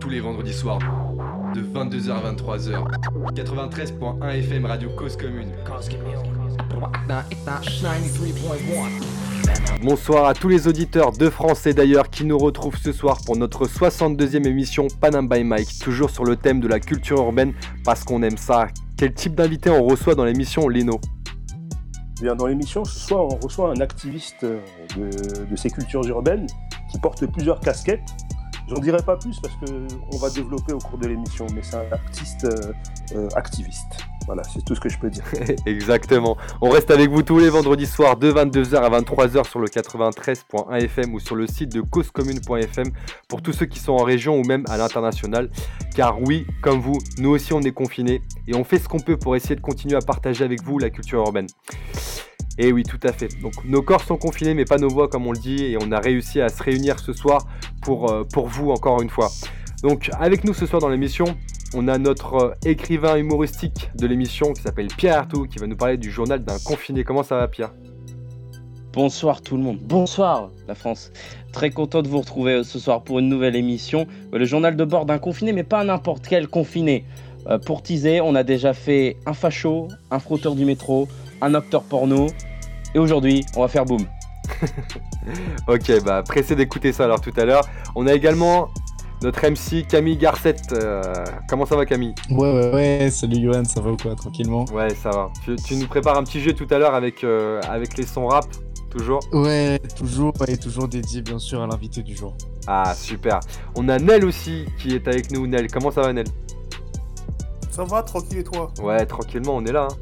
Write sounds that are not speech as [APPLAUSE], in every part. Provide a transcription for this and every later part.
Tous les vendredis soirs, de 22h à 23h. 93.1 FM Radio Cause Commune. Bonsoir à tous les auditeurs de France et d'ailleurs qui nous retrouvent ce soir pour notre 62e émission Panam by Mike, toujours sur le thème de la culture urbaine parce qu'on aime ça. Quel type d'invité on reçoit dans l'émission Lino dans l'émission, ce soir, on reçoit un activiste de, de ces cultures urbaines qui porte plusieurs casquettes J'en dirai pas plus parce qu'on va développer au cours de l'émission, mais c'est un artiste euh, euh, activiste. Voilà, c'est tout ce que je peux dire. [LAUGHS] Exactement. On reste avec vous tous les vendredis soirs de 22h à 23h sur le 93.1 FM ou sur le site de causecommune.fm pour tous ceux qui sont en région ou même à l'international. Car oui, comme vous, nous aussi on est confinés et on fait ce qu'on peut pour essayer de continuer à partager avec vous la culture urbaine. Et eh oui, tout à fait. Donc nos corps sont confinés, mais pas nos voix, comme on le dit, et on a réussi à se réunir ce soir pour, euh, pour vous encore une fois. Donc avec nous ce soir dans l'émission, on a notre euh, écrivain humoristique de l'émission qui s'appelle Pierre Artou, qui va nous parler du journal d'un confiné. Comment ça va Pierre? Bonsoir tout le monde, bonsoir la France. Très content de vous retrouver euh, ce soir pour une nouvelle émission. Le journal de bord d'un confiné, mais pas n'importe quel confiné. pour teaser, on a déjà fait un facho, un frotteur du métro, un acteur porno. Et aujourd'hui, on va faire boum. [LAUGHS] ok, bah pressé d'écouter ça alors tout à l'heure. On a également notre MC Camille Garcette. Euh, comment ça va Camille Ouais, ouais, ouais, salut Johan, ça va ou quoi Tranquillement Ouais, ça va. Tu, nous prépares un petit jeu tout à l'heure avec, euh, avec les sons rap, toujours Ouais, toujours, et toujours dédié bien sûr à l'invité du jour. Ah, super. On a Nel aussi qui est avec nous. Nel, comment ça va Nel? Ça va, tranquille et toi? Ouais, tranquillement, on est là. Hein.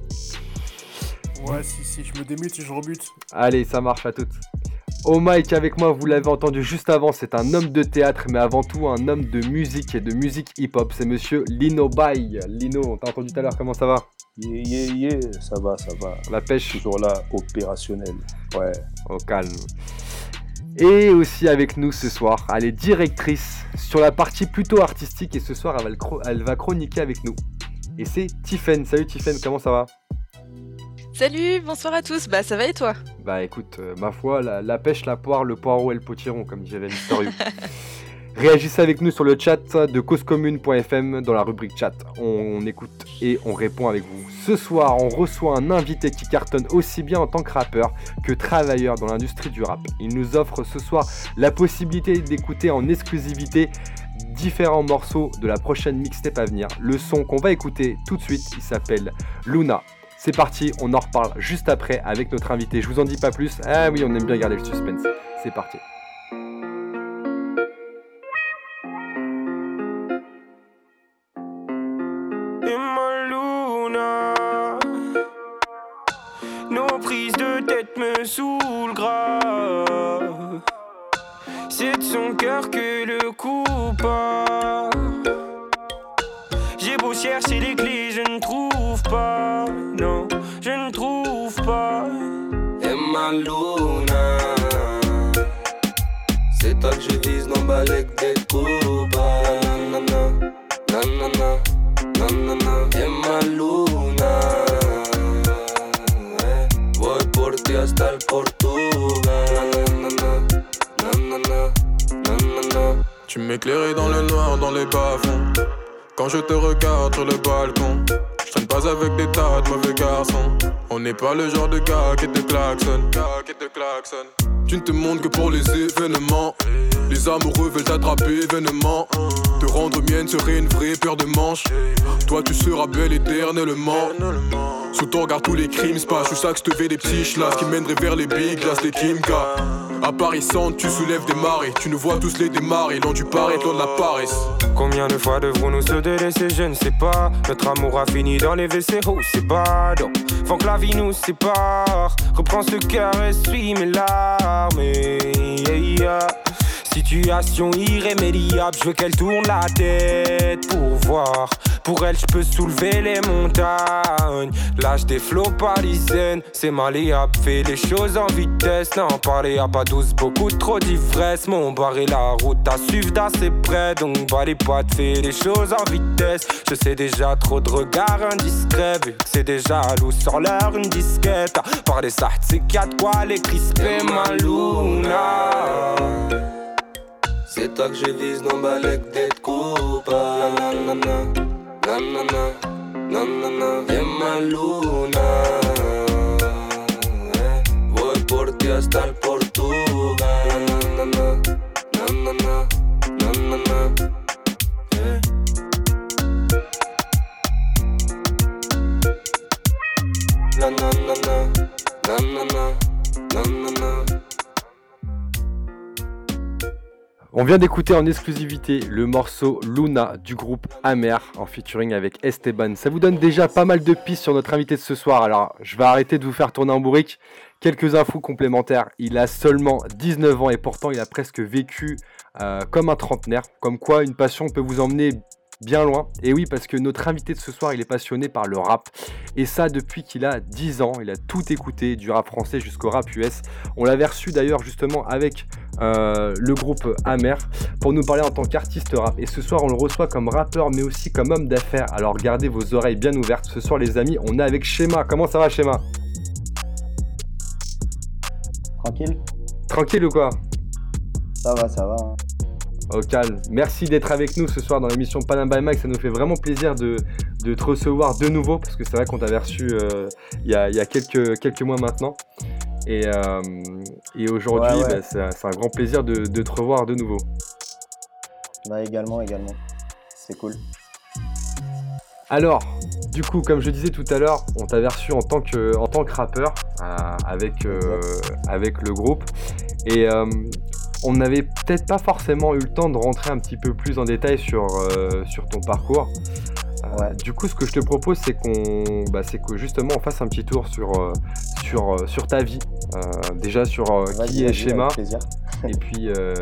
Ouais, si, si, je me démute et je rebute. Allez, ça marche à toutes. Oh Mike avec moi, vous l'avez entendu juste avant, c'est un homme de théâtre, mais avant tout un homme de musique et de musique hip-hop. C'est monsieur Lino Bay. Lino, on t'a entendu tout à l'heure, comment ça va? Yeah, yeah, yeah, ça va, ça va. La pêche Toujours là, opérationnel. Ouais. Au calme. Et aussi avec nous ce soir, elle est directrice sur la partie plutôt artistique et ce soir elle va, elle va chroniquer avec nous. Et c'est Tiffen. Salut Tiffen, comment ça va? Salut, bonsoir à tous. Bah ça va et toi? Bah écoute, euh, ma foi, la, pêche, la poire, le poireau et le potiron, comme disait Victorieux. [LAUGHS] Réagissez avec nous sur le chat de causecommune.fm dans la rubrique chat. On, écoute et on répond avec vous. Ce soir, on reçoit un invité qui cartonne aussi bien en tant que rappeur que travailleur dans l'industrie du rap. Il nous offre ce soir la possibilité d'écouter en exclusivité différents morceaux de la prochaine mixtape à venir. Le son qu'on va écouter tout de suite, il s'appelle Luna c'est parti, on en reparle juste après avec notre invité. Je vous en dis pas plus. Ah oui, on aime bien garder le suspense. C'est parti. Nos prises de tête me saoulent grave. C'est de son cœur que le coup pas. J'ai beau chercher les clés, je ne trouve pas Luna, c'est toi que je vise, non, balèque des coups. Nanana, nanana, nanana, Emma Luna. Voy por ti hasta el Portugal. Nanana, nanana, Tu m'éclairais dans le noir, dans les bas-fonds. Quand je te regarde sur le balcon traîne pas avec des tas de mauvais garçons. On n'est pas le genre de gars qui te klaxonne. Tu ne te montres que pour les événements. Les amoureux veulent t'attraper événement. Te rendre mienne serait une vraie paire de manches. Toi tu seras belle éternellement. Sous ton regard tous les crimes se passent. Je que je te fais des petits chlasses qui mèneraient vers les big glass, les Kimka. À tu soulèves des marées. Tu nous vois tous les démarrer, long du paraît, loin de la paresse. Combien de fois devrons-nous se délaisser Je ne sais pas. Notre amour a fini dans les WC, oh c'est pas Faut que la vie nous sépare. Reprends ce cœur et suis mes larmes. Situation irrémédiable, je veux qu'elle tourne la tête pour voir. Pour elle, je peux soulever les montagnes. Lâche des flots parisiennes, c'est malléable. Fais les choses en vitesse, non, parler à pas douce, beaucoup trop d'ivresse. Mon barré la route à suivre d'assez près. Donc, bah les potes, fais les choses en vitesse. Je sais déjà trop de regards indiscrets, vu c'est déjà loup sur l'heure une disquette. Par les c'est quatre quoi les crisper ma luna. L'attaque, je vise dans balèque d'être coupable. Nanana, nanana, nanana, bien ma luna. Eh, Voy por ti hasta el Portugal. Nanana, nanana, nanana. Eh. La nanana, nanana, nanana. On vient d'écouter en exclusivité le morceau Luna du groupe Amer en featuring avec Esteban. Ça vous donne déjà pas mal de pistes sur notre invité de ce soir. Alors, je vais arrêter de vous faire tourner en bourrique. Quelques infos complémentaires. Il a seulement 19 ans et pourtant il a presque vécu euh, comme un trentenaire. Comme quoi une passion peut vous emmener bien loin. Et oui, parce que notre invité de ce soir, il est passionné par le rap. Et ça depuis qu'il a 10 ans. Il a tout écouté, du rap français jusqu'au rap US. On l'avait reçu d'ailleurs justement avec euh, le groupe Amer pour nous parler en tant qu'artiste rap. Et ce soir, on le reçoit comme rappeur, mais aussi comme homme d'affaires. Alors gardez vos oreilles bien ouvertes. Ce soir, les amis, on est avec Schéma. Comment ça va, Schéma Tranquille Tranquille ou quoi? Ça va, ça va. Merci d'être avec nous ce soir dans l'émission Panam by Mike. Ça nous fait vraiment plaisir de, de te recevoir de nouveau parce que c'est vrai qu'on t'avait reçu euh, il y, a, il y a quelques, quelques mois maintenant. Et, euh, et aujourd'hui, Ouais, ouais. bah, c'est un- grand plaisir de, de te revoir de nouveau. Bah également, également. C'est cool. Alors, du coup, comme je disais tout à l'heure, on t'avait reçu en tant que, en tant que rappeur euh, avec, avec le groupe. Et euh, on n'avait peut-être pas forcément eu le temps de rentrer un petit peu plus en détail sur, euh, sur ton parcours. Euh, Du coup, ce que je te propose, c'est qu'on, bah, c'est que justement, on fasse un petit tour sur, euh, sur, sur ta vie. Euh, déjà sur euh, qui est plaisir. [LAUGHS] Et puis, euh,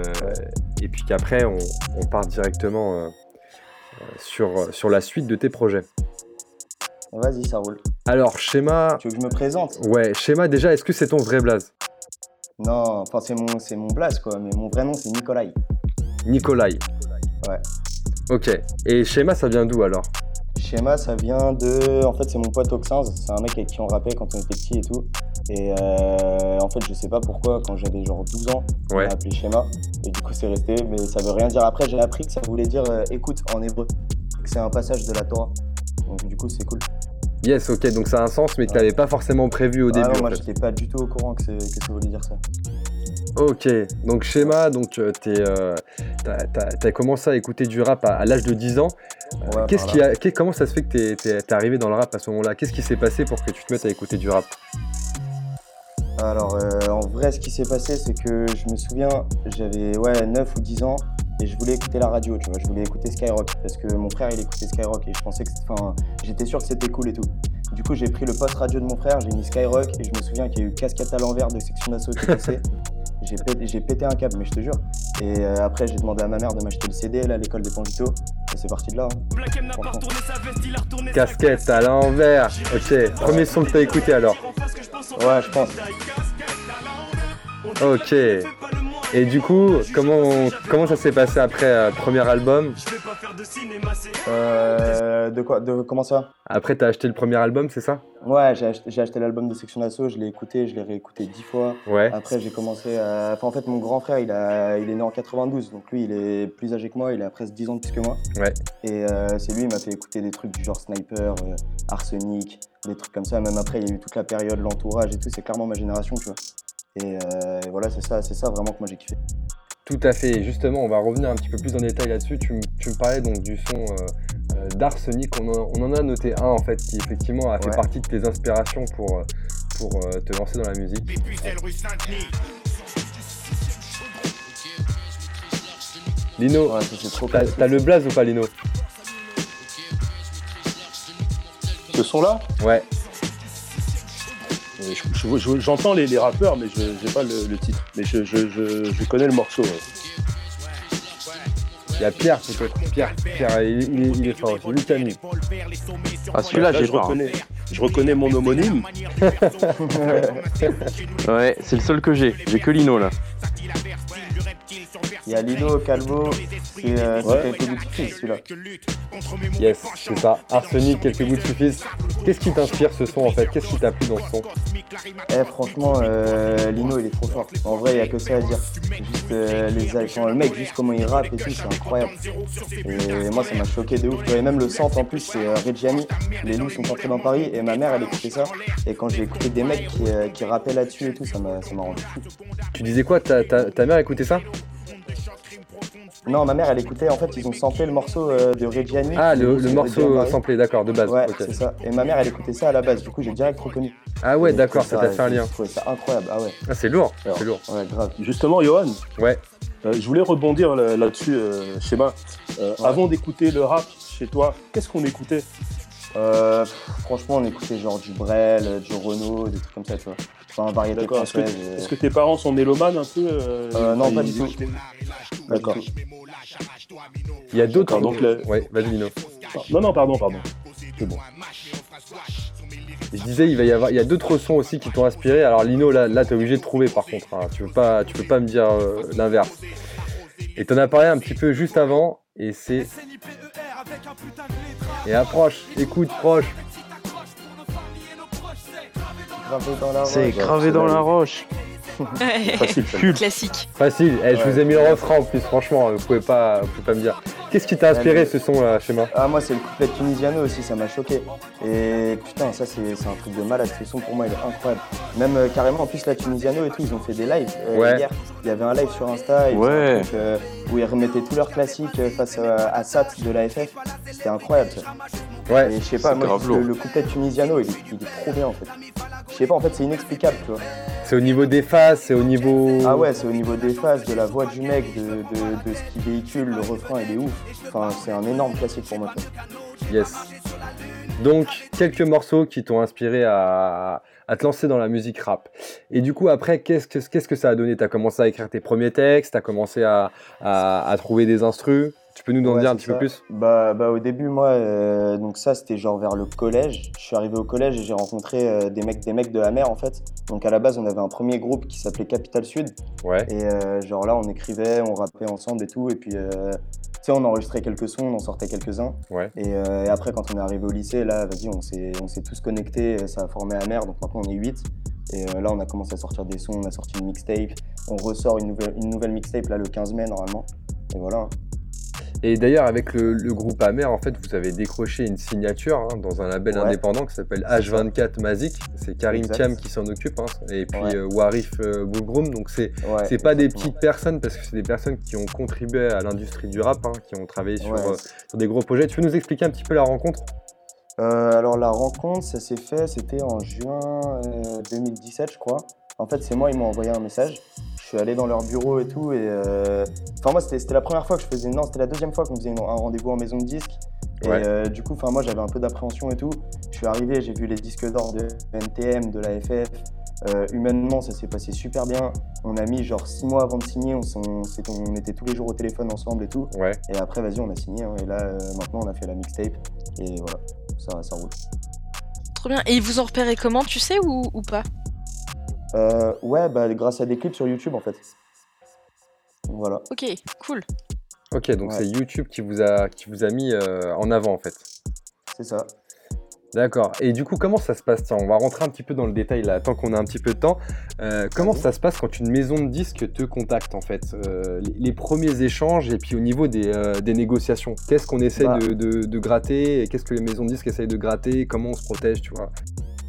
et puis qu'après, on, on part directement sur, sur la suite de tes projets. Vas-y, ça roule. Alors, schéma. Tu veux que je me présente? Ouais, schéma, déjà, est-ce que c'est ton vrai blaze? Non, enfin c'est mon, c'est mon blaze quoi, mais mon vrai nom c'est Nikolai. Nikolai. Ouais. Ok. Et schéma, ça vient d'où alors? Schéma, ça vient de. En fait, c'est mon pote Oxinz. C'est un mec avec qui on rappait quand on était petit et tout. Et euh, en fait, je sais pas pourquoi, quand j'avais genre 12 ans, on m'a appelé Schéma. Et du coup, c'est resté, mais ça veut rien dire. Après, j'ai appris que ça voulait dire euh, écoute en hébreu. Que c'est un passage de la Torah. Donc, du coup, c'est cool. Yes, ok, donc ça a un sens, mais que t'avais pas forcément prévu au Ah début. non, moi, fait. j'étais pas du tout au courant que, c'est- que ça voulait dire ça. Ok, donc schéma, donc euh, euh, t'as, t'as commencé à écouter du rap à, à l'âge de 10 ans. Euh, Ouais, qu'est-ce qui a, comment ça se fait que t'es, t'es arrivé dans le rap à ce moment-là? Qu'est-ce qui s'est passé pour que tu te mettes à écouter du rap? Alors, en vrai, ce qui s'est passé, c'est que je me souviens, j'avais ouais, 9 ou 10 ans et je voulais écouter la radio, tu vois. Je voulais écouter Skyrock parce que mon frère, il écoutait Skyrock et je pensais que c'était- enfin, j'étais sûr que c'était cool et tout. Du coup, j'ai pris le poste radio de mon frère, j'ai mis Skyrock et je me souviens qu'il y a eu Casquette à l'envers de section d'assaut qui passait. [LAUGHS] J'ai pété, j'ai pété un câble, mais je te jure. Et euh, après, j'ai demandé à ma mère de m'acheter le CD là, à l'école de Ponvito et c'est parti de là. hein. Casquette à l'envers. Ok, premier son que t'as écouté alors. Ouais, je pense. Ok. Et du coup, comment, comment ça s'est passé après euh, premier album? Euh, de quoi De comment ça? Après, t'as acheté le premier album, c'est ça? Ouais, j'ai acheté, l'album de Section d'Assaut, je l'ai écouté, je l'ai réécouté dix fois. Ouais. Après, j'ai commencé à. Enfin, en fait, mon grand frère, il, a... il est né en 92, donc lui, il est plus âgé que moi, il a presque 10 ans de plus que moi. Ouais. Et euh, c'est lui, il m'a fait écouter des trucs du genre Sniper, euh, Arsenic, des trucs comme ça. Même après, il y a eu toute la période, l'entourage et tout, c'est clairement ma génération, tu vois. Et euh, voilà, c'est ça, c'est ça vraiment que moi j'ai kiffé. Tout à fait. Et Justement, on va revenir un petit peu plus en détail là-dessus. Tu, me parlais donc du son euh, euh, d'Arsenic. On, en- on en a noté un en fait qui effectivement a fait Ouais. partie de tes inspirations pour, pour euh, te lancer dans la musique. Lino, t'as t'as le blaze ou pas Lino? Ce son-là? Ouais. Je- je- je- J'entends les, les rappeurs, mais je n'ai pas le, le titre. Mais je, je- je- je connais le morceau. ouais. Il y a Pierre peut-être. Pierre, Pierre il, il est, il est fort. C'est lui qui a mis. Ah, celui-là, Là, j'ai pas. reconnais, je reconnais mon homonyme. [LAUGHS] Ouais, c'est le seul que j'ai. J'ai que Lino là. Il y a Lilo, Calvo, c'est euh, Ouais. quelques bouts de suffisent, celui-là. Yes, c'est ça. Arsenic, quelques bouts de suffisent. Qu'est-ce qui t'inspire ce son en fait? Qu'est-ce qui t'a plu dans ce son? Eh, franchement, euh, Lino, il est trop fort. En vrai, il n'y a que ça à dire. Juste euh, les enfin, le mec, juste comment il rappe et tout, c'est incroyable. Et moi, ça m'a choqué de ouf. Et même le centre, en plus, c'est euh, Reggiani. Les loups sont entrés dans Paris et ma mère, elle écoutait ça. Et quand j'ai écouté des mecs qui, euh, qui rappaient là-dessus et tout, ça m'a ça m'a rendu fou. Tu disais quoi? Ta, ta, ta mère écoutait ça? Non, ma mère, elle écoutait, en fait, ils ont samplé le morceau euh, de Reggiani. Ah, le, morceau euh, samplé, d'accord, de base. Ouais, ok. c'est ça. Et ma mère, elle écoutait ça à la base. Du coup, j'ai direct reconnu. Ah ouais, d'accord, ça t'a fait un lien. Je ça incroyable. Ah ouais. Ah, c'est lourd, c'est lourd. Ouais, grave. Justement, Johan, Ouais. euh, je voulais rebondir là- là-dessus, euh, Schéma. Euh, Ouais. Avant d'écouter le rap chez toi, qu'est-ce qu'on écoutait? Euh, franchement, on écoutait genre du Brel, du Renault, des trucs comme ça, tu vois. Enfin, variété D'accord. Est-ce que, tes parents sont mélomanes un peu euh, Euh, non, pas du tout. D'accord. Il y a d'autres. Donc le- Ouais, vas-y, Lino. Non, non, pardon, pardon. Je disais, il va y avoir, il y a d'autres sons aussi qui t'ont inspiré. Alors Lino, là, là t'es obligé de trouver par contre. hein. Tu peux pas, tu peux pas me dire euh, l'inverse. Et t'en as parlé un petit peu juste avant, et c'est. Et approche, écoute, proche. Gravé dans la C'est gravé dans la roche. Facile. [LAUGHS] Classique. Facile. Eh, je Ouais. vous ai mis le refrain en plus. Franchement, vous pouvez pas, vous pouvez pas me dire. Qu'est-ce qui t'a inspiré mais- ce son là, Schéma Ah, moi, c'est le couplet tunisiano aussi, ça m'a choqué. Et putain, ça, c'est c'est un truc de malade. Ce son, pour moi, il est incroyable. Même euh, carrément, en plus, la tunisiano et tout, ils ont fait des lives. euh, Ouais. Hier, il y avait un live sur Insta et Ouais. un truc, euh, où ils remettaient tous leurs classiques face à, à Sat de la FF. C'était incroyable, ça. Ouais. Et je sais pas, moi, le, le couplet tunisiano, il est, il est trop bien, en fait. Je sais pas, en fait, c'est inexplicable, tu vois. C'est au niveau des faces, c'est au niveau. Ah ouais, c'est au niveau des phases, de la voix du mec, de, de, de ce qu'il véhicule, le refrain, il est ouf. Enfin, c'est un énorme classique pour moi. Yes. Donc, quelques morceaux qui t'ont inspiré à, à te lancer dans la musique rap. Et du coup, après, qu'est-ce que, qu'est-ce que ça a donné? T'as commencé à écrire tes premiers textes, t'as commencé à, à, à trouver des instrus? Tu peux nous en Ouais, dire un petit peu plus? Bah, bah, au début, moi, euh, donc ça, c'était genre vers le collège. Je suis arrivé au collège et j'ai rencontré euh, des, mecs, des mecs de la mer, en fait. Donc à la base, on avait un premier groupe qui s'appelait Capital Sud. Ouais. Et euh, genre là, on écrivait, on rappait ensemble et tout. Et puis, tu sais, on enregistrait quelques sons, on en sortait quelques-uns. Ouais. Et, et après, quand on est arrivé au lycée, là, vas-y, on s'est tous connectés, ça a formé la mer. Donc maintenant, on est 8. Et là, on a commencé à sortir des sons, on a sorti une mixtape. On ressort une nouvelle, une nouvelle mixtape, là, le 15 mai, normalement. Et voilà. Et d'ailleurs, avec le, le groupe Amer, en fait, vous avez décroché une signature hein, dans un label Ouais. indépendant qui s'appelle C'est ça. H24 Mazik. C'est Karim. Thiam qui s'en occupe. hein, et puis Ouais. euh, Warif euh. Donc, c'est Ouais, c'est pas des petites personnes parce que c'est des personnes qui ont contribué à l'industrie du rap, hein, qui ont travaillé sur, euh, sur des gros projets. Tu peux nous expliquer un petit peu la rencontre? Euh, alors la rencontre, ça s'est fait, c'était en juin euh, 2017, je crois. En fait, c'est moi, ils m'ont envoyé un message. Je suis allé dans leur bureau et tout. Et euh, enfin, moi, c'était c'était la première fois que je faisais. Non, c'était la deuxième fois qu'on faisait une- un rendez-vous en maison de disque. Et Ouais. euh, du coup, enfin, moi, j'avais un peu d'appréhension et tout. Je suis arrivé, j'ai vu les disques d'or de NTM, de la FF. Euh, humainement, ça s'est passé super bien. On a mis genre six mois avant de signer. On, on s'est- on était tous les jours au téléphone ensemble et tout. Ouais. Et après, vas-y, on a signé. hein. Et là, euh, maintenant, on a fait la mixtape. Et voilà, ça, ça roule. Trop bien. Et ils vous ont repéré comment, tu sais, ou, ou pas? Euh, ouais, bah, grâce à des clips sur YouTube en fait. Voilà. Ok, cool. Ok, donc Ouais. c'est YouTube qui vous a, qui vous a mis euh, en avant en fait. C'est ça. D'accord. Et du coup, comment ça se passe? Tiens, On va rentrer un petit peu dans le détail là, tant qu'on a un petit peu de temps. Euh, comment ça se passe quand une maison de disques te contacte en fait? Euh, les, les premiers échanges et puis au niveau des, euh, des négociations. Qu'est-ce qu'on essaie Bah. de, de- de gratter? Et Qu'est-ce que les maisons de disques essayent de gratter? Comment on se protège, tu vois?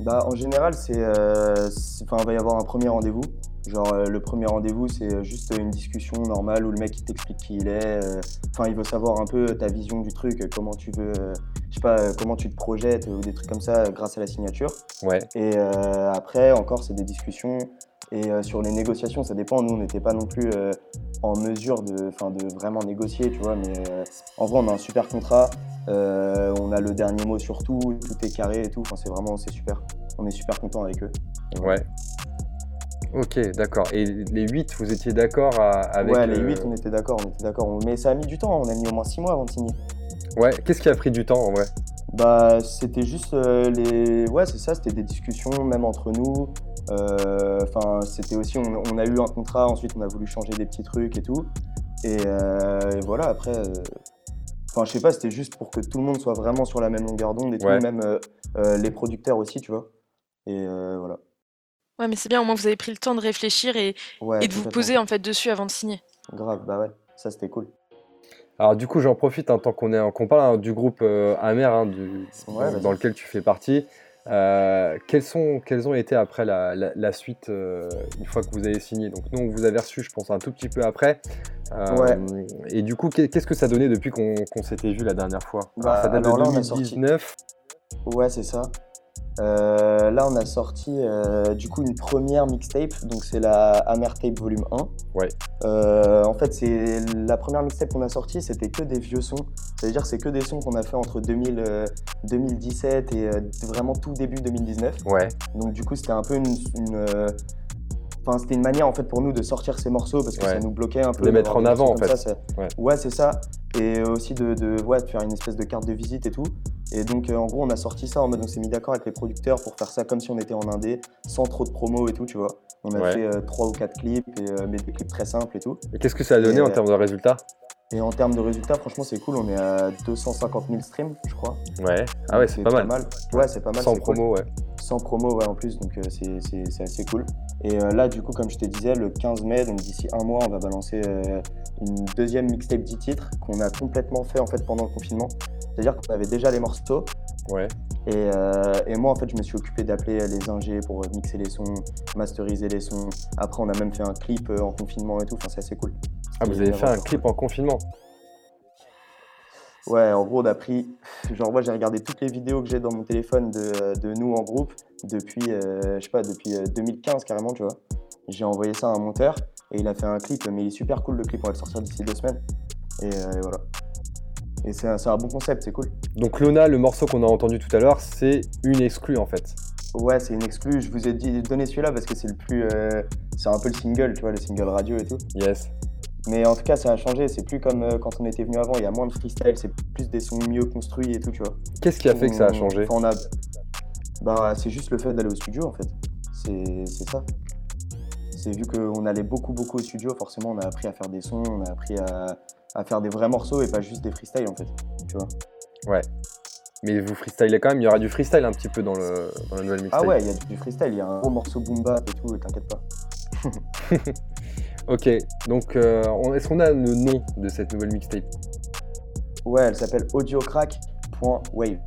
Bah, en général, c'est, euh, il va y avoir un premier rendez-vous. Genre, euh, le premier rendez-vous, c'est juste une discussion normale où le mec il t'explique qui il est. euh, Enfin, il veut savoir un peu ta vision du truc, euh, comment tu veux, euh, je sais pas, euh, comment tu te projettes ou des trucs comme ça euh, grâce à la signature. Ouais. Et euh, après, encore, c'est des discussions. Et euh, sur les négociations, ça dépend. Nous, on n'était pas non plus euh, en mesure de, de vraiment négocier, tu vois. Mais euh, en vrai, on a un super contrat. On a le dernier mot sur tout. Tout est carré et tout. Enfin, c'est vraiment, c'est super. On est super content avec eux. Ouais. Ok, d'accord. Et les 8, vous étiez d'accord avec. ouais, les euh, 8, on était d'accord. On était d'accord. Mais ça a mis du temps. On a mis au moins 6 mois avant de signer. Ouais, qu'est-ce qui a pris du temps en vrai? Bah, c'était juste euh, les. Ouais, c'est ça, c'était des discussions, même entre nous. Euh, Enfin, c'était aussi. On, on a eu un contrat, ensuite on a voulu changer des petits trucs et tout. Et, euh, et voilà, après, euh, enfin, je sais pas, c'était juste pour que tout le monde soit vraiment sur la même longueur d'onde et tout, même euh, euh, les producteurs aussi, tu vois. Et euh, voilà. Ouais, mais c'est bien, au moins vous avez pris le temps de réfléchir et, Ouais, et de vous poser en fait dessus avant de signer. Grave, bah ouais, ça c'était cool. Alors du coup, j'en profite hein, tant qu'on est, qu'on parle hein, du groupe euh, Amer, hein, du- Ouais, dans, lequel tu fais partie. Euh, quelles, sont, quelles ont été après la, la- la suite euh, une fois que vous avez signé? Donc nous, on vous avait reçu, je pense, un tout petit peu après. Ouais. Et du coup, qu'est- qu'est-ce que ça donnait depuis qu'on s'était vu la dernière fois? Bah, ça date alors de là, on a sorti- 2019. Ouais, c'est ça. Euh, là, on a sorti euh, du coup une première mixtape, donc c'est la Amer Tape Volume 1. Ouais. Euh, en fait, c'est la première mixtape qu'on a sortie, c'était que des vieux sons. Ça veut dire que c'est que des sons qu'on a fait entre 2000, euh, 2017 et euh, vraiment tout début 2019. Ouais. Donc du coup, c'était un peu une, une, euh, Enfin, c'était une manière en fait pour nous de sortir ces morceaux parce que Ouais. ça nous bloquait un peu. Les mettre en avant, en fait. ça, Ouais. Ouais, c'est ça. Et aussi de, de, ouais, de faire une espèce de carte de visite et tout. Et donc, euh, en gros, on a sorti ça en mode on s'est mis d'accord avec les producteurs pour faire ça comme si on était en indé, sans trop de promo et tout, tu vois. On a fait euh, trois ou quatre clips, et, euh, mais des clips très simples et tout. Et qu'est-ce que ça a donné Et, en termes de résultats? Et en termes de résultats, franchement, c'est cool. On est à 250 000 streams, je crois. Ouais. Ah ouais, c'est pas, mal. Ouais, c'est pas mal. Sans cool. promo, ouais. Sans promo, ouais, en plus, donc euh, c'est- assez cool. Et euh, là, du coup, comme je te disais, le 15 mai, donc d'ici un mois, on va balancer euh, une deuxième mixtape 10 titres qu'on a complètement fait en fait pendant le confinement. C'est-à-dire qu'on avait déjà les morceaux. Ouais. Et, euh, et moi, en fait, je me suis occupé d'appeler les ingés pour mixer les sons, masteriser les sons. Après, on a même fait un clip en confinement et tout. Enfin, c'est assez cool. Ah, vous avez fait un clip en confinement? Ouais, en gros, on a pris. Genre, moi, j'ai regardé toutes les vidéos que j'ai dans mon téléphone de, de nous en groupe depuis, euh, je sais pas, depuis euh, 2015 carrément, tu vois. J'ai envoyé ça à un monteur et il a fait un clip, mais il est super cool le clip, on va le sortir d'ici deux semaines. Et, euh, et voilà. Et c'est un, bon concept, c'est cool. Donc Luna, le morceau qu'on a entendu tout à l'heure, c'est une exclue en fait. Ouais, c'est une exclue. Je vous ai dit donné celui-là parce que c'est le plus. euh, c'est un peu le single, tu vois, le single radio et tout. Yes. Mais en tout cas, ça a changé. C'est plus comme euh, quand on était venu avant. Il y a moins de freestyle, c'est plus des sons mieux construits et tout, tu vois. Qu'est-ce qui a fait que ça a changé? enfin, on a... Bah, c'est juste le fait d'aller au studio en fait. C'est c'est ça. C'est vu qu'on allait beaucoup, beaucoup au studio, forcément, on a appris à faire des sons, on a appris à, à faire des vrais morceaux et pas juste des freestyles en fait. Tu vois? Ouais. Mais vous freestylez quand même, il y aura du freestyle un petit peu dans, le, dans la nouvelle mixtape. Ah ouais, il y a du freestyle, il y a un gros morceau boom bap et tout, t'inquiète pas. [LAUGHS] Ok, donc euh, est-ce qu'on a le nom de cette nouvelle mixtape? Ouais, elle s'appelle audiocrack.wave.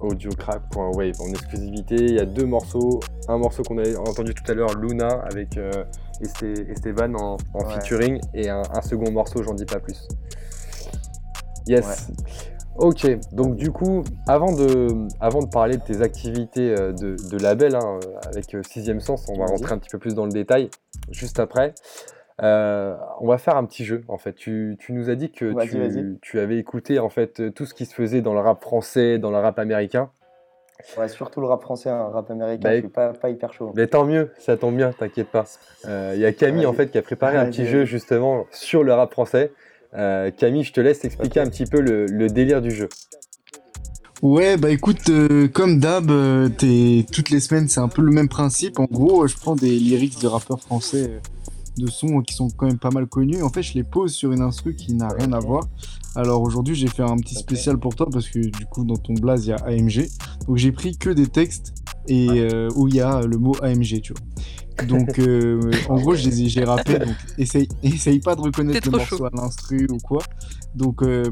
Audiocrack.wave en exclusivité. Il y a deux morceaux. Un morceau qu'on a entendu tout à l'heure, Luna, avec euh, Este- Esteban en, en Ouais. featuring, et un, un second morceau, j'en dis pas plus. Yes. Ok, donc du coup, avant de, avant de parler de tes activités euh, de, de label hein, avec Sixième Sens, on va rentrer un petit peu plus dans le détail juste après. Euh, on va faire un petit jeu en fait. Tu, tu nous as dit que Vas-y, tu, vas-y. tu avais écouté en fait euh, tout ce qui se faisait dans le rap français, dans le rap américain. Ouais, surtout le rap français, un rap américain, Bah, je suis pas, pas hyper chaud. Mais tant mieux, ça tombe bien, t'inquiète pas. Euh, Il y a Camille en fait qui a préparé un petit jeu justement sur le rap français. Euh, Camille, je te laisse expliquer un petit peu le, le délire du jeu. Ouais, bah écoute, euh, comme d'hab, euh, t'es- toutes les semaines, c'est un peu le même principe. En gros, euh, je prends des lyrics de rappeurs français euh, de sons qui sont quand même pas mal connus. En fait, je les pose sur une instru qui n'a rien à voir. Alors aujourd'hui, j'ai fait un petit spécial pour toi parce que du coup, dans ton blaze, il y a AMG. Donc j'ai pris que des textes et euh, où il y a le mot AMG, tu vois. Donc euh, en gros, j'ai rappé. Donc essaye, essaye pas de reconnaître le morceau à l'instru ou quoi. Donc euh,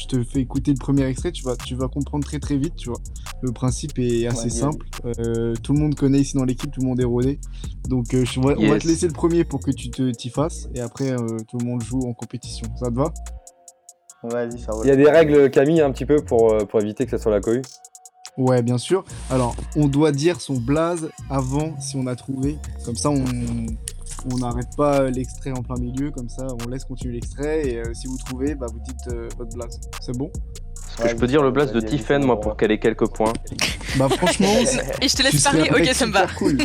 je te fais écouter le premier extrait. Tu vas, tu vas comprendre très très vite, tu vois. Le principe est assez simple. Euh, tout le monde connaît ici dans l'équipe, tout le monde est rodé. Donc euh, je- on va, on va te laisser le premier pour que tu te t'y fasses et après euh, tout le monde joue en compétition. Ça te va? Vas-y, ça roule. Il y a des règles, Camille, un petit peu pour, euh, pour éviter que ça soit la cohue. Ouais, bien sûr. Alors, on doit dire son blaze avant si on a trouvé. Comme ça, on on n'arrête pas l'extrait en plein milieu. Comme ça, on laisse continuer l'extrait. Et euh, si vous trouvez, bah, vous dites euh, votre blaze. C'est bon? Est-ce que je peux dire le blast de Tiffen, moi, pour qu'elle ait quelques points [LAUGHS] Bah, franchement. Et [LAUGHS] je te laisse parler, ok, ça me va. cool.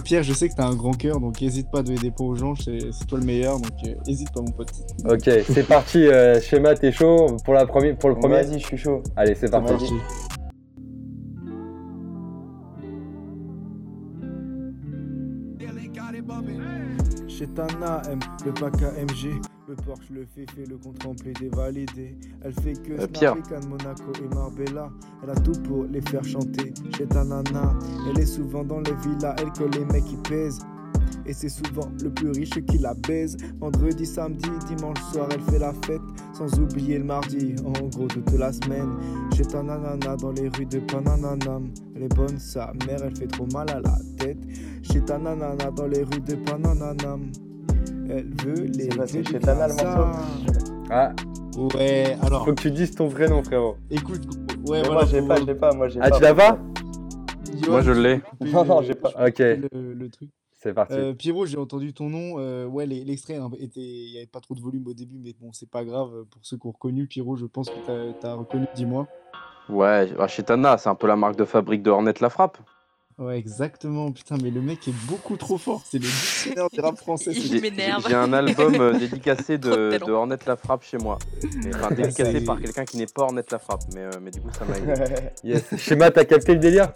[LAUGHS] Pierre, je sais que t'as un grand cœur, donc n'hésite pas à donner des points aux gens. C'est c'est toi le meilleur, donc euh, hésite pas, mon pote. Ok, c'est parti. euh, schéma, t'es chaud pour, la première, pour le premier? Vas-y, je suis chaud. Allez, c'est parti. Chez Tana M, le bac AMG. Le Porsche, le fait, le compte rempli dévalidé. Elle fait que Euh, Pierre. Monaco et Marbella. Elle a tout pour les faire chanter chez ta nana. Elle est souvent dans les villas, elle que les mecs qui pèsent. Et c'est souvent le plus riche qui la baise. Vendredi, samedi, dimanche soir, elle fait la fête. Sans oublier le mardi, en gros toute la semaine. Chez ta nanana dans les rues de Panananam. Elle est bonne, sa mère, elle fait trop mal à la tête. Chez ta nanana dans les rues de Panananam. Elle veut les C'est clés chez Tana, le morceau Ah, Ouais, alors, faut que tu dises ton vrai nom, frérot. écoute, ouais, voilà. moi, j'ai pas, j'ai pas, moi, j'ai Ah, pas. tu l'as pas Moi, je l'ai. [LAUGHS] Non, non, j'ai pas. Ok. Le, le truc. C'est parti. Euh, Pierrot, j'ai entendu ton nom. euh, ouais, l'extrait hein, était, il y avait pas trop de volume au début, mais bon, c'est pas grave. Pour ceux qui ont reconnu Pierrot, je pense que t'as as reconnu. Dis-moi. Ouais, bah, chez Tana, c'est un peu la marque de fabrique de Hornet La Frappe. Ouais, exactement. Putain, mais le mec est beaucoup trop fort. C'est le dictionnaire du rap français. Il m'énerve. j'ai un album euh, [LAUGHS] dédicacé de de, Hornet La Frappe chez moi. Mais, Enfin, [LAUGHS] dédicacé par quelqu'un qui n'est pas Hornet La Frappe. Mais, euh, mais du coup, ça m'a aidé. [LAUGHS] Yes. Schéma, t'as capté le délire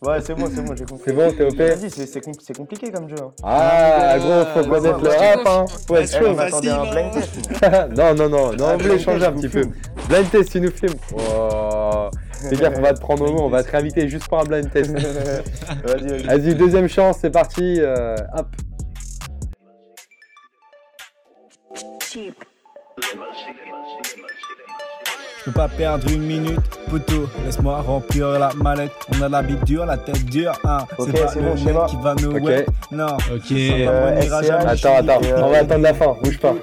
Ouais, c'est bon, c'est bon, j'ai compris. C'est bon, t'es OP Vas-y, c'est- c'est compl- c'est compliqué comme jeu. hein. Ah, gros, faut connaître le ouais. rap, hein. Faut être chaud. un blind test. non, non, non, non, Ah, on voulait changer un petit peu. Blind test, tu nous filmes. Fais gaffe, on va te prendre au mot, on va te réinviter juste pour un blind test. [LAUGHS] Vas-y, vas-y. Vas-y, deuxième chance, c'est parti. euh, hop. Je peux pas perdre une minute, poteau. Laisse-moi remplir la mallette. On a la bite dure, la tête dure. Hein. Ok, c'est pas c'est le bon, qui va nous Ok. wet. Non. Ok. Euh, Attends, attends, euh, on va attendre la fin, bouge pas.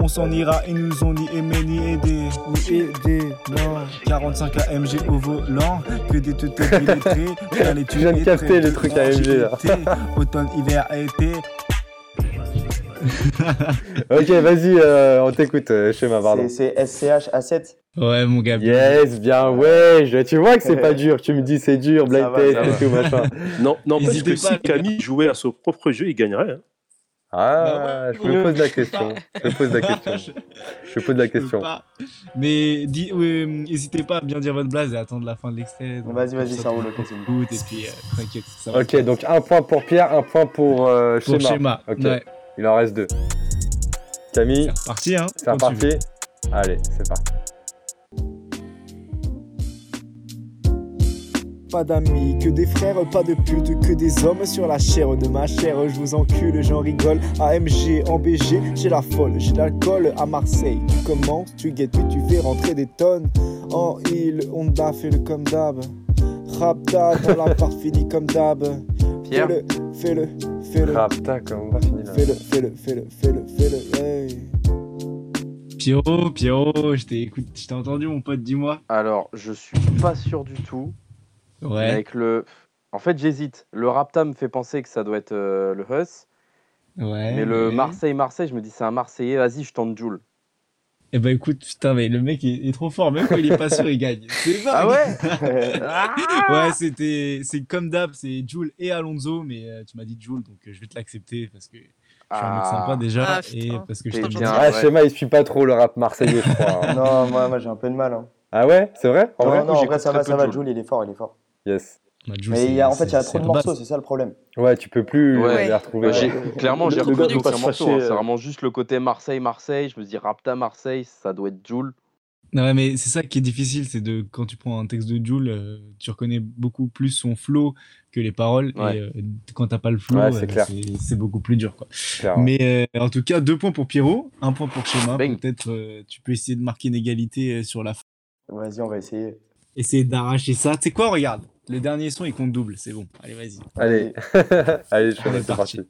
On s'en ira, ils nous ont ni aimé ni aidé. Ni aidé, non. 45 AMG au volant, que des teutes illettrées. [LAUGHS] Tu viens de capter les trucs AMG, là. Automne, hiver, été. [LAUGHS] Ok, vas-y, euh, on t'écoute, euh, schéma, pardon. C'est c'est SCH A7. Ouais, mon gars. Yes, bien, ouais, je- tu vois que c'est pas [LAUGHS] dur, tu me dis c'est dur, blind test et tout, machin. Non, n'empêche N'hésitez que pas, si les. Camille jouait à son propre jeu, il gagnerait. hein. Ah, Bah ouais, je me pose la question, je me pose la [LAUGHS] question, je pose la question. pas. Mais dis- ouais, n'hésitez pas à bien dire votre blase et attendre la fin de l'extrait. Vas-y, vas-y, ça roule, ok, écoute, Et puis, euh, t'inquiète. Ok, donc un point pour Pierre, un point pour euh, Pour schéma. schéma. Ok, Ouais. il en reste deux. Camille, C'est reparti, hein. c'est reparti. Allez, c'est parti. Pas d'amis, que des frères, pas de putes, que des hommes sur la chair de ma chair. Je vous encule, j'en rigole. AMG en BG, j'ai la folle, j'ai l'alcool à Marseille. Tu commences, tu guettes, puis tu fais rentrer des tonnes. En île, Honda fait le comme d'hab. Rapta dans la part [LAUGHS] fini comme d'hab. Pierre Fais-le, fais-le, fais-le. Rapta, comment on va finir là Fais-le, fais-le, fais-le, fais-le, fais-le, hey. Pierrot, Pierrot, je t'ai écoute, je t'ai entendu, mon pote, dis-moi. Alors, je suis pas sûr du tout. Ouais. Avec le. En fait, j'hésite. Le Rapta me fait penser que ça doit être euh, le Huss. Ouais. mais le. Marseille-Marseille, je me dis c'est un Marseillais. Vas-y, je tente Joule. Eh ben écoute, putain, mais le mec est, est trop fort, même quand il est pas sûr, il gagne. C'est Ah ouais [LAUGHS] Ouais, c'était, c'est comme d'hab, c'est Jules et Alonso, mais euh, tu m'as dit Jules, donc euh, je vais te l'accepter parce que je suis un mec Ah. sympa déjà Ah, et parce que je t'aime bien. Ah, ouais. schéma, il suit pas trop le rap marseillais, je crois. hein. [LAUGHS] Non, moi, moi j'ai un peu de mal. Hein. ah ouais, c'est vrai? En Non, vrai? non, en vrai, ça va, ça va, Jul. Jules, il est fort, il est fort. Yes. Bah, Mais c'est- il y a, en fait, il y a c'est- trop de c'est morceaux, c'est ça le problème. Ouais, tu peux plus Ouais. les retrouver. Bah, ouais. Clairement, j'ai doit pas aucun se morceau. hein. C'est vraiment juste le côté Marseille-Marseille. Je me dis Rapta Marseille, ça doit être Joule. Non, ouais, mais c'est ça qui est difficile, c'est de quand tu prends un texte de Jules, euh, tu reconnais beaucoup plus son flow que les paroles. Ouais. Et euh, quand t'as pas le flow, Ouais, c'est euh, c'est c'est beaucoup plus dur. Quoi. Mais euh, en tout cas, deux points pour Pierrot, un point pour. Bang. Peut-être euh, tu peux essayer de marquer une égalité euh, sur la fin. Vas-y, on va essayer. Essayer d'arracher ça. Tu sais quoi, regarde? Le dernier son, il compte double. C'est bon. Allez, vas-y. Allez, [LAUGHS] allez, On est c'est parti.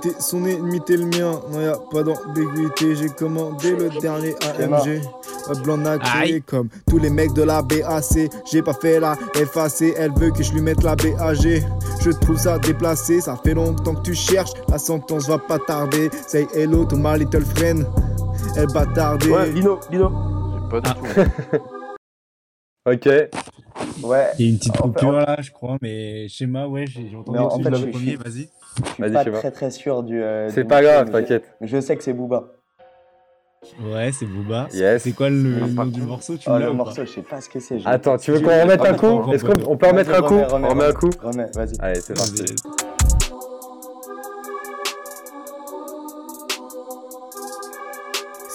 t'es son ennemi, t'es le mien. Non, y'a pas d'ambiguïté. J'ai commandé le dernier AMG. Un blanc nacré Aïe. comme tous les mecs de la BAC. J'ai pas fait la FAC. Elle veut que je lui mette la BAG. Je trouve ça déplacé. Ça fait longtemps que tu cherches. La sentence va pas tarder. Say hello to my little friend. Elle bâtardée. Ouais, Lino, Lino. J'ai pas Ah. du tout. [LAUGHS] Ok, Ouais, Il y a une petite En fait, coupure là, je crois, mais Schéma, ouais, j'ai entendu Mais en fait, le je suis- premier, vas-y. je suis pas Schéma. très très sûr du. euh, c'est pas grave, t'inquiète. Je, je sais que c'est Booba. Ouais, c'est Booba. Yes. C'est quoi le Ah, nom du morceau Tu Oh, le morceau, je sais pas ce que c'est. Attends, tu veux qu'on remettre un coup Est-ce qu'on on peut remettre un coup On remet un coup Remets, vas-y. Allez, c'est parti.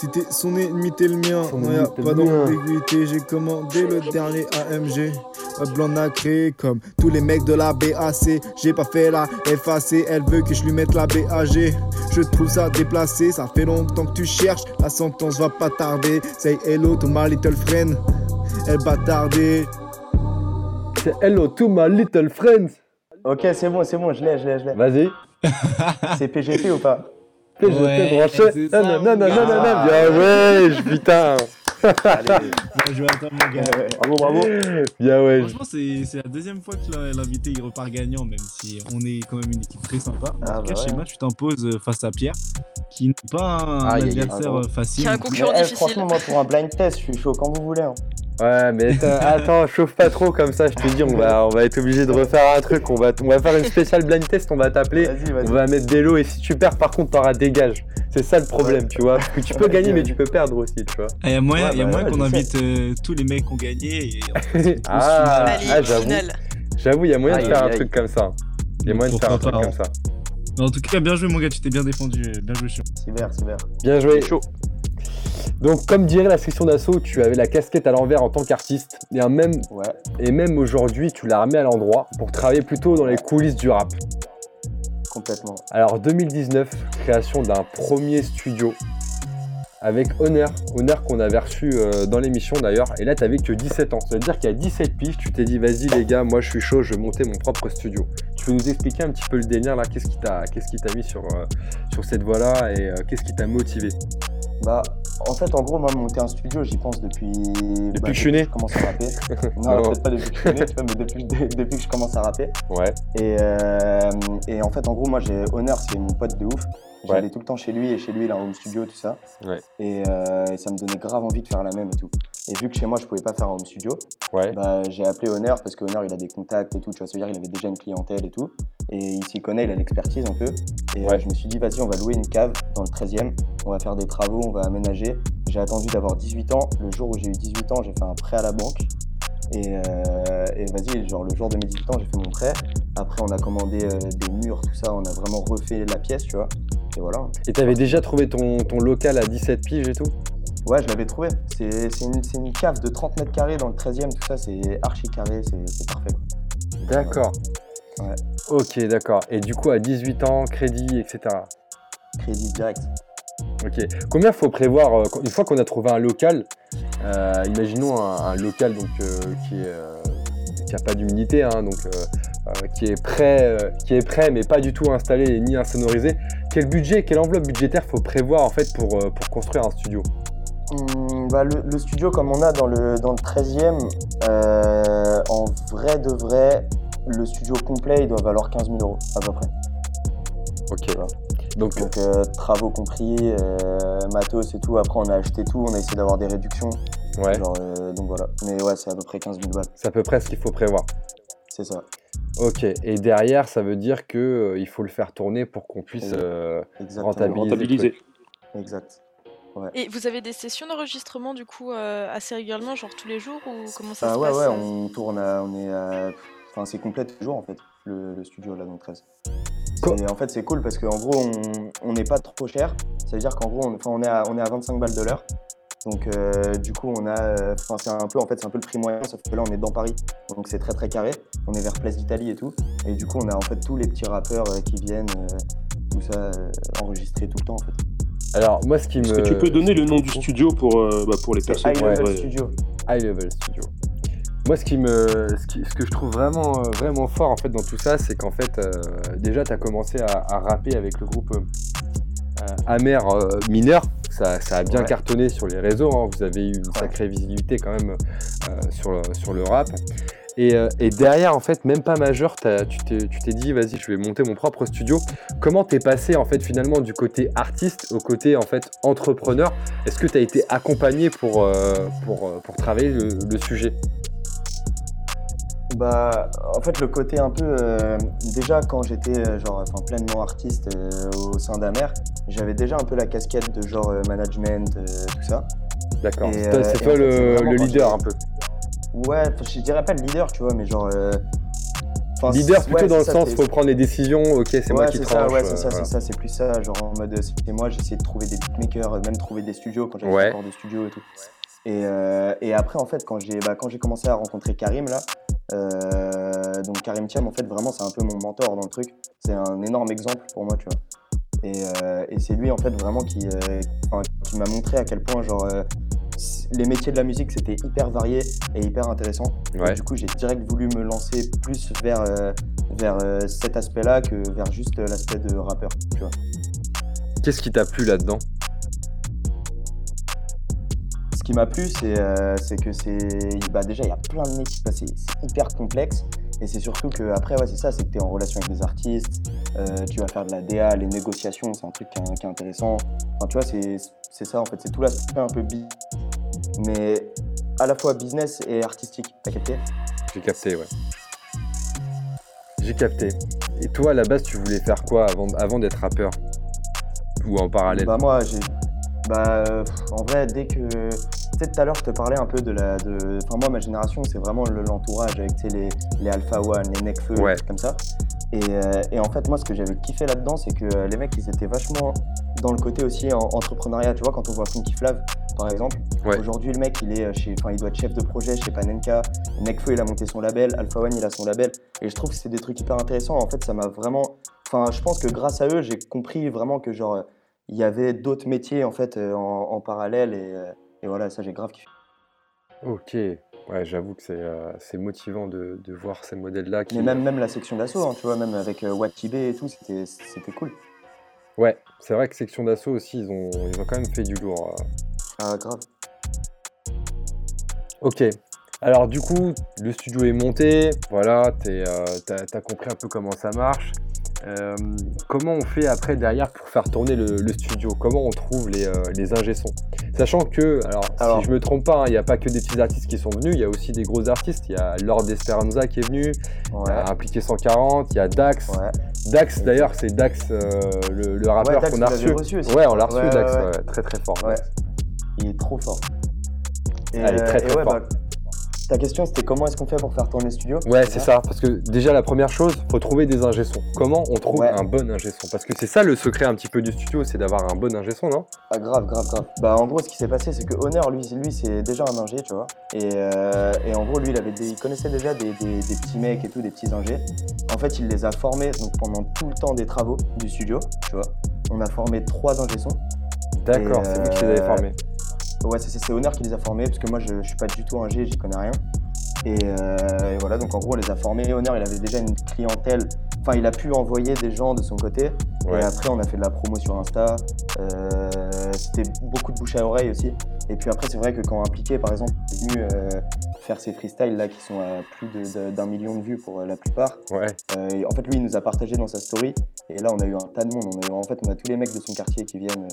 Si t'es son ennemi, t'es le mien. Son Non, y'a pas d'ambiguïté. J'ai commandé le dernier AMG. Un blanc nacré comme tous les mecs de la BAC. J'ai pas fait la FAC. Elle veut que je lui mette la BAG. Je trouve ça déplacé. Ça fait longtemps que tu cherches. La sentence va pas tarder. Say hello to my little friend. Elle bâtardée. C'est Hello to my little friends. Ok, c'est bon, c'est bon, je l'ai, je l'ai, je l'ai. Vas-y. C'est PGP ou pas? Branché. Non, non, non, non, non, non, gars. bien ouais, putain. Allez. Bien joué à toi, mon gars. Ouais. Bravo, bravo. Bien ouais. Franchement, c'est c'est la deuxième fois que l'invité il repart gagnant, même si on est quand même une équipe très sympa. En Ah, tout cas, bah chez ouais. moi, tu t'imposes face à Pierre, qui n'est pas un adversaire Ah, facile. Qui est un concurrent eh, difficile. franchement, moi, pour un blind test, je suis chaud quand vous voulez. hein. Ouais, mais [LAUGHS] attends, chauffe pas trop comme ça, je te dis, on va, on va être obligé de refaire un truc. On va, on va faire une spéciale blind test, on va t'appeler. On va mettre des lots et si tu perds, par contre, t'auras dégage. C'est ça le problème, tu vois. Parce que tu peux gagner, mais tu peux perdre aussi, tu vois. Il y a moyen, Ouais, y a bah, moyen ouais, qu'on invite euh, tous les mecs qui ont gagné et [LAUGHS] Ah, ah, j'avoue. J'avoue, il y a moyen de Aïe, faire un truc comme ça. Il y a moyen de faire un truc pas, comme ça. Mais En tout cas, bien joué, mon gars, tu t'es bien défendu. euh, Bien joué, chiant. Cyber, cyber. Bien joué. Chaud. Donc, comme dirait la section d'assaut, tu avais la casquette à l'envers en tant qu'artiste. Et, un même, Ouais. et même aujourd'hui, tu l'as remis à l'endroit pour travailler plutôt dans les coulisses du rap. Complètement. Alors 2019, création d'un premier studio avec Honor, Honor qu'on avait reçu euh, dans l'émission d'ailleurs, et là t'avais que 17 ans, ça veut dire qu'à 17 piges, tu t'es dit vas-y les gars, moi je suis chaud, je vais monter mon propre studio. Tu peux nous expliquer un petit peu le délire là, qu'est-ce qui t'a mis sur, euh, sur cette voie là et euh, qu'est-ce qui t'a motivé? Bah, en fait, en gros, moi, monter un studio, j'y pense depuis. Depuis que je suis né Je commence à rapper. [LAUGHS] non, Non. peut-être pas depuis que je suis né, tu vois, mais depuis, [LAUGHS] depuis que je commence à rapper. Ouais, Et, euh, et en fait, en gros, moi, j'ai Honor, c'est mon pote de ouf. Ouais. J'allais tout le temps chez lui et chez lui, il a un home studio, tout ça. Ouais. Et, euh, et ça me donnait grave envie de faire la même et tout. Et vu que chez moi, je pouvais pas faire un home studio, ouais, bah, j'ai appelé Honor parce que Honor, il a des contacts et tout. Tu vois, ça veut dire il avait déjà une clientèle et tout. Et il s'y connaît, il a l'expertise un peu. Et euh, Ouais. je me suis dit, vas-y, on va louer une cave dans le 13e. On va faire des travaux, on va aménager. J'ai attendu d'avoir 18 ans. Le jour où j'ai eu 18 ans, j'ai fait un prêt à la banque. Et, euh, et vas-y, genre le jour de mes 18 ans, j'ai fait mon prêt. Après, on a commandé euh, des murs, tout ça. On a vraiment refait la pièce, tu vois. Et voilà. Et t'avais déjà trouvé ton, ton local à 17 piges et tout? Ouais, je l'avais trouvé. C'est une, cave de 30 mètres carrés dans le 13e, tout ça, c'est archi carré, c'est parfait. D'accord. Ouais. Ok, d'accord. Et du coup, à 18 ans, crédit, etc. Crédit direct. Ok. Combien faut prévoir euh, une fois qu'on a trouvé un local euh, Imaginons un, un local donc euh, qui est euh, qui a pas d'humidité, hein, donc qui est prêt, qui est prêt mais pas du tout installé ni insonorisé. Quel budget, quelle enveloppe budgétaire faut prévoir en fait pour pour construire un studio? Hum, bah, le, le studio comme on a dans le, dans le 13e, euh, en vrai de vrai, le studio complet il doit valoir 15 000 euros à peu près. Ok. Donc Donc euh, travaux compris, euh, matos et tout. Après on a acheté tout, on a essayé d'avoir des réductions. ouais, Genre, euh, donc voilà. Mais ouais, c'est à peu près 15 000 balles. c'est à peu près ce qu'il faut prévoir. C'est ça. Ok. Et derrière, ça veut dire que euh, il faut le faire tourner pour qu'on puisse euh, rentabiliser. truc. Et vous avez des sessions d'enregistrement du coup euh, assez régulièrement, genre tous les jours ou comment ça Ah se ouais, passe ouais, euh on tourne à, on est à- Enfin, c'est complet toujours en fait, le, le studio là dans le 13. Quoi Et en fait, c'est cool parce qu'en gros, on- n'est pas trop cher. Ça veut dire qu'en gros, on, enfin, on, est à, on est à 25 balles de l'heure. Donc, euh, du coup, on a. euh, Enfin, c'est un peu, en fait, c'est un peu le prix moyen, sauf que là, on est dans Paris. Donc, c'est très très carré. On est vers Place d'Italie et tout. Et du coup, on a en fait tous les petits rappeurs euh, qui viennent, euh, tout ça, euh, enregistré tout le temps en fait. Alors moi, ce qui me Est-ce que tu peux donner le nom du studio pour, euh, bah, pour les personnes High Level Studio. High Level Studio. Moi, ce qui me, ce, qui- ce que je trouve vraiment, euh, vraiment fort en fait dans tout ça, c'est qu'en fait, euh, déjà, tu as commencé à, à rapper avec le groupe euh, Amer euh, Mineur. Ça, ça a bien Ouais. cartonné sur les réseaux. hein. Vous avez eu une sacrée visibilité quand même euh, sur, le, sur le rap. Et, euh, et derrière, en fait, même pas majeur, tu t'es dit, vas-y, je vais monter mon propre studio. Comment t'es passé, en fait, finalement, du côté artiste au côté, en fait, entrepreneur? Est-ce que tu as été accompagné pour, euh, pour, euh, pour travailler le, le sujet? Bah, en fait, le côté un peu. euh, déjà, quand j'étais genre, enfin, pleinement artiste euh, au sein d'Amer, j'avais déjà un peu la casquette de genre euh, management, tout ça. D'accord. C'est toi, le, leader un peu. Ouais, je dirais pas le leader, tu vois, mais genre. euh, enfin, Leader plutôt ouais, dans le ça, sens, faut prendre les décisions, ok, c'est moi qui tranche. ça, ouais, euh, c'est ça, voilà. c'est ça, c'est plus ça, genre en mode, c'était moi, j'essayais de trouver des beatmakers, euh, même trouver des studios quand j'avais Ouais. encore des studios et tout. Et, euh, et après, en fait, quand j'ai bah, quand j'ai commencé à rencontrer Karim, là, euh, donc Karim Thiam, en fait, vraiment, c'est un peu mon mentor dans le truc. C'est un énorme exemple pour moi, tu vois. Et, euh, et c'est lui, en fait, vraiment qui, euh, m'a montré à quel point, genre, euh, les métiers de la musique, c'était hyper varié et hyper intéressant. Ouais. du coup, j'ai direct voulu me lancer plus vers, euh, vers euh, cet aspect-là que vers juste euh, l'aspect de rappeur, tu vois. Qu'est-ce qui t'a plu là-dedans? Ce qui m'a plu, c'est euh, que c'est. Bah déjà, il y a plein de métiers, c'est hyper complexe. Et c'est surtout que, après, ouais, c'est ça, c'est que tu es en relation avec des artistes, euh, tu vas faire de la DA, les négociations, c'est un truc qui est, qui est intéressant. Enfin, tu vois, c'est ça en fait, c'est tout l'aspect un peu bi. Mais à la fois business et artistique, t'as capté? J'ai capté, ouais. J'ai capté. Et toi, à la base, tu voulais faire quoi avant, avant d'être rappeur? Ou en parallèle? Bah moi j'ai bah en vrai dès que sais tout à l'heure je te parlais un peu de la de enfin moi ma génération c'est vraiment le- l'entourage avec les les Alpha One, les Necfeu, Ouais. des trucs comme ça. Et, euh, et en fait moi ce que j'avais kiffé là-dedans c'est que euh, les mecs ils étaient vachement dans le côté aussi en entrepreneuriat, tu vois quand on voit Funky Flav par exemple. Ouais. Aujourd'hui le mec il est euh, chez il doit être chef de projet chez Panenka, Necfeu il a monté son label, Alpha One il a son label et je trouve que c'est des trucs hyper intéressants en fait ça m'a vraiment enfin je pense que grâce à eux j'ai compris vraiment que genre il y avait d'autres métiers en fait en, en parallèle et, et voilà ça j'ai grave kiffé. Ok. Ouais, j'avoue que c'est euh, c'est motivant de, de voir ces modèles-là. Qui... Mais même même la section d'assaut, hein, tu vois, même avec euh, Watibé et tout, c'était cool. Ouais, c'est vrai que section d'assaut aussi, ils ont, ils ont quand même fait du lourd. euh. Ah grave. Ok. Alors du coup, le studio est monté, voilà, euh, t'as, compris un peu comment ça marche. Comment on fait après derrière pour faire tourner le, le studio? Comment on trouve les, les ingé sons? Sachant que, alors, Alors- si je me trompe pas, hein, il n'y a pas que des petits artistes qui sont venus, il y a aussi des gros artistes. Il y a Lord Esperanza qui est venu, il y Ouais. a Impliqué 140, il y a Dax. Ouais. Dax d'ailleurs, c'est Dax, euh, le, le rappeur qu'on a reçu. reçu aussi. Ouais, on l'a reçu Dax, très très fort. Il est trop fort. Et, il est très, et très fort. bah, ta question c'était comment est-ce qu'on fait pour faire tourner le studio Ouais, c'est ça. Parce que déjà, la première chose, faut trouver des ingé sons. Comment on trouve Ouais. un bon ingé son? Parce que c'est ça le secret un petit peu du studio, c'est d'avoir un bon ingé son, non? Ah grave, grave, grave. Bah en gros ce qui s'est passé c'est que Honor lui, lui c'est déjà un ingé tu vois. Et, euh, et en gros lui il, avait des- il connaissait déjà des, des- des petits mecs et tout, des petits ingés. En fait il les a formés donc, pendant tout le temps des travaux du studio, tu vois. On a formé trois ingé. D'accord, c'est vous qui les avez euh, formés. Ouais c'est Honor qui les a formés parce que moi je, je suis pas du tout ingé, j'y connais rien. Et, euh, et voilà donc en gros on les a formés. Honor il avait déjà une clientèle, enfin il a pu envoyer des gens de son côté. Ouais. Et après, on a fait de la promo sur Insta. Euh, C'était beaucoup de bouche à oreille aussi. Et puis après, c'est vrai que quand Impliqué, par exemple, est venu euh, faire ses freestyles là, qui sont à plus d'un million de vues pour la plupart, Ouais. et en fait, lui, il nous a partagé dans sa story. Et là, on a eu un tas de monde. On a eu- en fait, on a tous les mecs de son quartier qui viennent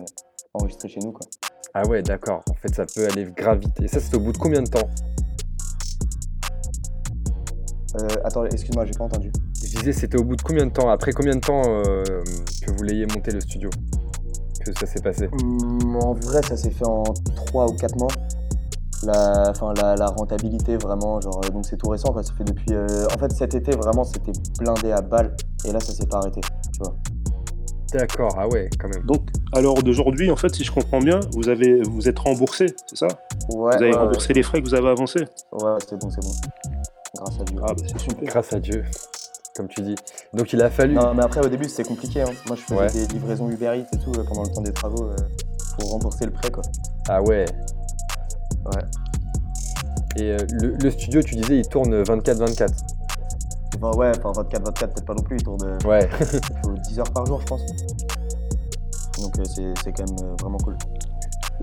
enregistrer chez nous. Quoi. Ah ouais, d'accord. En fait, ça peut aller grave vite. Et ça, c'est au bout de combien de temps? Euh, attends, excuse-moi, j'ai pas entendu. Je disais, c'était au bout de combien de temps Après combien de temps euh, que vous l'ayez monté le studio? Que ça s'est passé? Hum, en vrai, ça s'est fait en 3 ou 4 mois. La, enfin, la, la rentabilité, vraiment, genre, euh, donc c'est tout récent, quoi. Ça fait depuis. euh, en fait, cet été, vraiment, c'était blindé à balles. Et là, ça s'est pas arrêté, tu vois. D'accord, ah ouais, quand même. Donc, à l'heure d'aujourd'hui, en fait, si je comprends bien, vous, avez, vous êtes remboursé, c'est ça? Ouais, Vous avez ouais, remboursé les frais que vous avez avancés? Ouais, c'est bon, c'est bon. Grâce à Dieu. Ah, bah c'est super. Grâce à Dieu, comme tu dis. Donc il a fallu. Non, mais après, au début, c'était compliqué. hein. Moi, je faisais Ouais. des livraisons Uber Eats et tout euh, pendant le temps des travaux euh, pour rembourser le prêt, quoi. Ah ouais. Ouais. Et euh, le, le studio, tu disais, il tourne 24-24. Enfin, ouais, enfin, 24-24, peut-être pas non plus. Il tourne Ouais. il [LAUGHS] faut 10 heures par jour, je pense. Donc, euh, c'est c'est quand même euh, vraiment cool.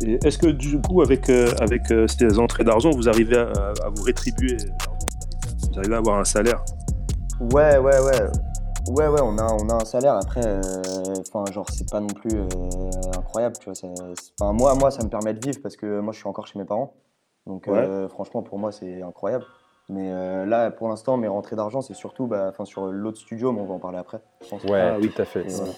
Et Est-ce que du coup, avec, euh, avec euh, ces entrées d'argent, vous arrivez à, à vous rétribuer Vous arrivez à avoir un salaire Ouais, ouais, ouais. Ouais, ouais, on a, on a un salaire. Après, euh, enfin, genre, c'est pas non plus euh, incroyable, tu vois. Enfin, moi, moi, ça me permet de vivre parce que moi, je suis encore chez mes parents. Donc, Ouais. euh, franchement, pour moi, c'est incroyable. Mais euh, là, pour l'instant, mes rentrées d'argent, c'est surtout bah, enfin, sur l'autre studio, mais on va en parler après. je pense. Ouais, Ah oui. tout à fait. Et voilà.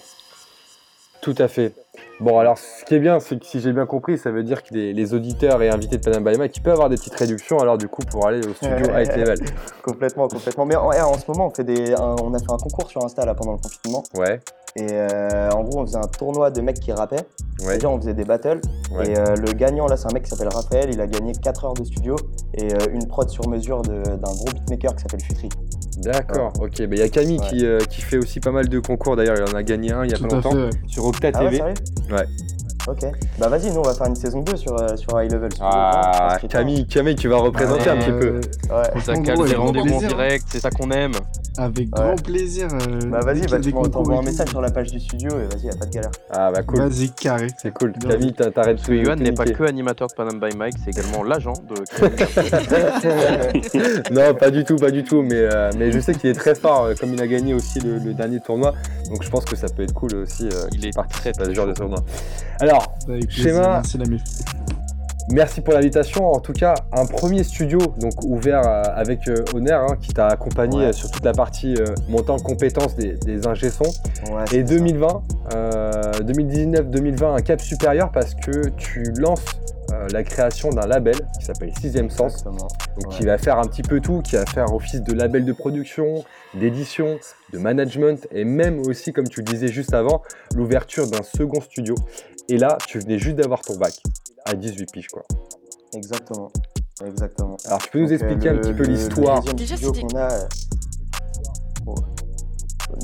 Tout à fait. Bon, alors, ce qui est bien, c'est que si j'ai bien compris, ça veut dire que les, les auditeurs et invités de Panam by Mike, ils peuvent avoir des petites réductions, alors du coup, pour aller au studio High Level. [LAUGHS] complètement, complètement. Mais en, ouais, en ce moment, on, fait des, un- on a fait un concours sur Insta là, pendant le confinement. Ouais, Et euh, en gros, on faisait un tournoi de mecs qui rappaient. ouais. C'est-à-dire, on faisait des battles. Ouais. Et euh, le gagnant, là, c'est un mec qui s'appelle Raphaël. Il a gagné 4 heures de studio et euh, une prod sur mesure de- d'un gros beatmaker qui s'appelle Futri. D'accord, ok. Il y a Camille Ouais. qui, euh, qui fait aussi pas mal de concours, d'ailleurs, il en a gagné un il y a Tout pas longtemps, fait. ouais. sur Octa Ah ouais, TV. Ouais. Ok. Bah vas-y, nous, on va faire une saison 2 sur, euh, sur High Level. veux. Ah. Camille, Camille, tu vas représenter un Ouais. petit peu. Ouais. Ça avec grand rendez-vous en direct, c'est ça qu'on aime. Avec Ouais. grand plaisir. euh, Bah vas-y, y bah, tu m'en- concours t'envoies et un message sur la page du studio et vas-y, y'a pas de galère. Ah bah cool, Vas-y, carré. c'est cool. Bien Camille, t'a- t'arrêtes de Yohan n'est pas que animateur de Panam by Mike, c'est également l'agent de. [LAUGHS] non, pas du tout, pas du tout, mais, euh, mais je sais qu'il est très fort, euh, comme il a gagné aussi le, le dernier tournoi, donc je pense que ça peut être cool aussi. euh, Il est participe très, à ce très genre de tournoi. Alors, plaisir, Schéma. Merci pour l'invitation. En tout cas, un premier studio donc ouvert euh, avec euh, Honor, hein, qui t'a accompagné Ouais. euh, sur toute la partie euh, montant en compétences des, des ingé. Ouais, Et c'est ça. 2020, euh, 2019-2020, un cap supérieur parce que tu lances euh, la création d'un label qui s'appelle Sixième Sens. Exactement. Donc, Ouais. qui va faire un petit peu tout, qui va faire office de label de production, d'édition, de management et même aussi, comme tu le disais juste avant, l'ouverture d'un second studio. Et là, tu venais juste d'avoir ton bac à 18 piges, quoi. Exactement. Exactement. Alors, tu peux nous euh, expliquer un le- petit peu l'histoire Déjà, qu'on a. euh, oh.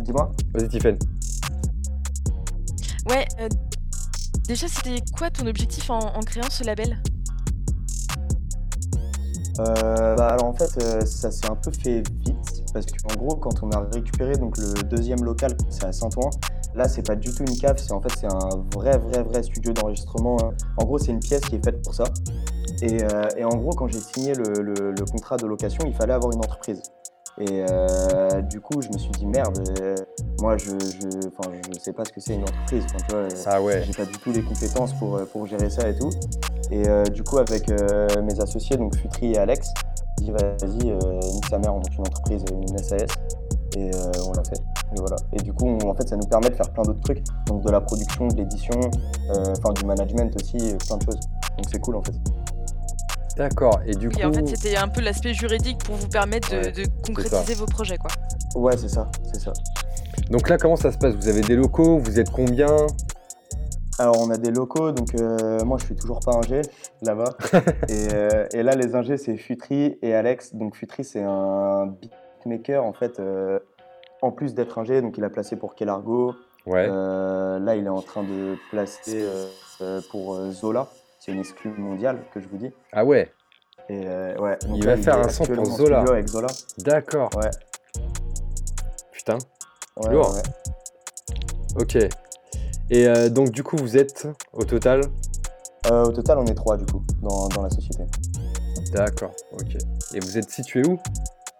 Dis-moi. Vas-y, Tiffen. Ouais, euh, déjà, c'était quoi ton objectif en, créant ce label? Euh, bah, alors en fait, euh, ça s'est un peu fait vite parce qu'en gros, quand on a récupéré donc le deuxième local, c'est à Saint-Ouen. Là, c'est pas du tout une cave, c'est en fait c'est un vrai, vrai, vrai studio d'enregistrement. hein. En gros, c'est une pièce qui est faite pour ça. Et, euh, en gros, quand j'ai signé le contrat de location, il fallait avoir une entreprise. Et euh, du coup, je me suis dit merde, euh, moi je, je, je sais pas ce que c'est une entreprise. Tu vois, Ah ouais. j'ai pas du tout les compétences pour, pour gérer ça et tout. Et euh, du coup, avec mes associés, donc Futri et Alex, j'ai dit vas-y, nique sa mère, on monte une entreprise, une SAS. Et on l'a fait. Et voilà. Et du coup, on- en fait, ça nous permet de faire plein d'autres trucs. Donc de la production, de l'édition, enfin du management aussi, plein de choses. Donc c'est cool en fait. D'accord. Et du Et coup, en fait, c'était un peu l'aspect juridique pour vous permettre de, Ouais, de concrétiser vos projets, quoi. Ouais, c'est ça, c'est ça. donc là, comment ça se passe? Vous avez des locaux? Vous êtes combien? Alors on a des locaux, donc euh, moi je suis toujours pas ingé là-bas. [LAUGHS] et, euh, et là les ingés c'est Futri et Alex. Donc Futri c'est un beatmaker en fait, euh, en plus d'être ingé, donc il a placé pour Kelargo. Ouais. Euh, là il est en train de placer pour euh, Zola. C'est une exclue mondiale que je vous dis. Ah ouais. Et euh, ouais, donc Il là, va faire un son pour Zola. studio avec Zola. D'accord. Ouais, Putain. ouais, Lourd. ouais. Ok. Et euh, donc du coup, vous êtes au total? Euh, au total on est trois du coup dans, dans la société. D'accord. Ok. Et vous êtes situé où?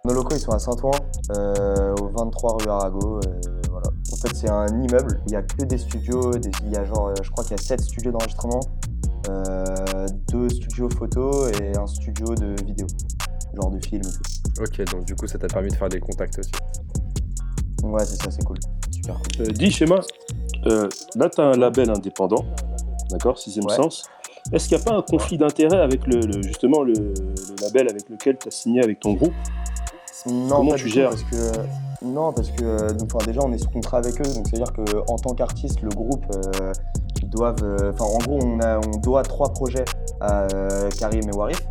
Nos locaux ils sont à Saint-Ouen, euh, au 23 rue Arago. euh, voilà. En fait c'est un immeuble, il n'y a que des studios, des- il y a genre, je crois qu'il y a 7 studios d'enregistrement, deux studios photo et un studio de vidéo, genre de film. Ok. Donc du coup, ça t'a permis de faire des contacts aussi. Ouais c'est ça, c'est cool, super cool. Euh, dis schéma, euh, là tu as un label indépendant, d'accord, sixième Ouais. sens. Est-ce qu'il n'y a pas un conflit d'intérêt avec le, le- justement le, le label avec lequel tu as signé avec ton groupe? Non, Comment tu gères parce que non parce que euh, donc, enfin, déjà on est sous contrat avec eux donc c'est à dire que en tant qu'artiste le groupe euh, doivent euh, enfin en gros on a on doit trois projets à euh, Karim et Warif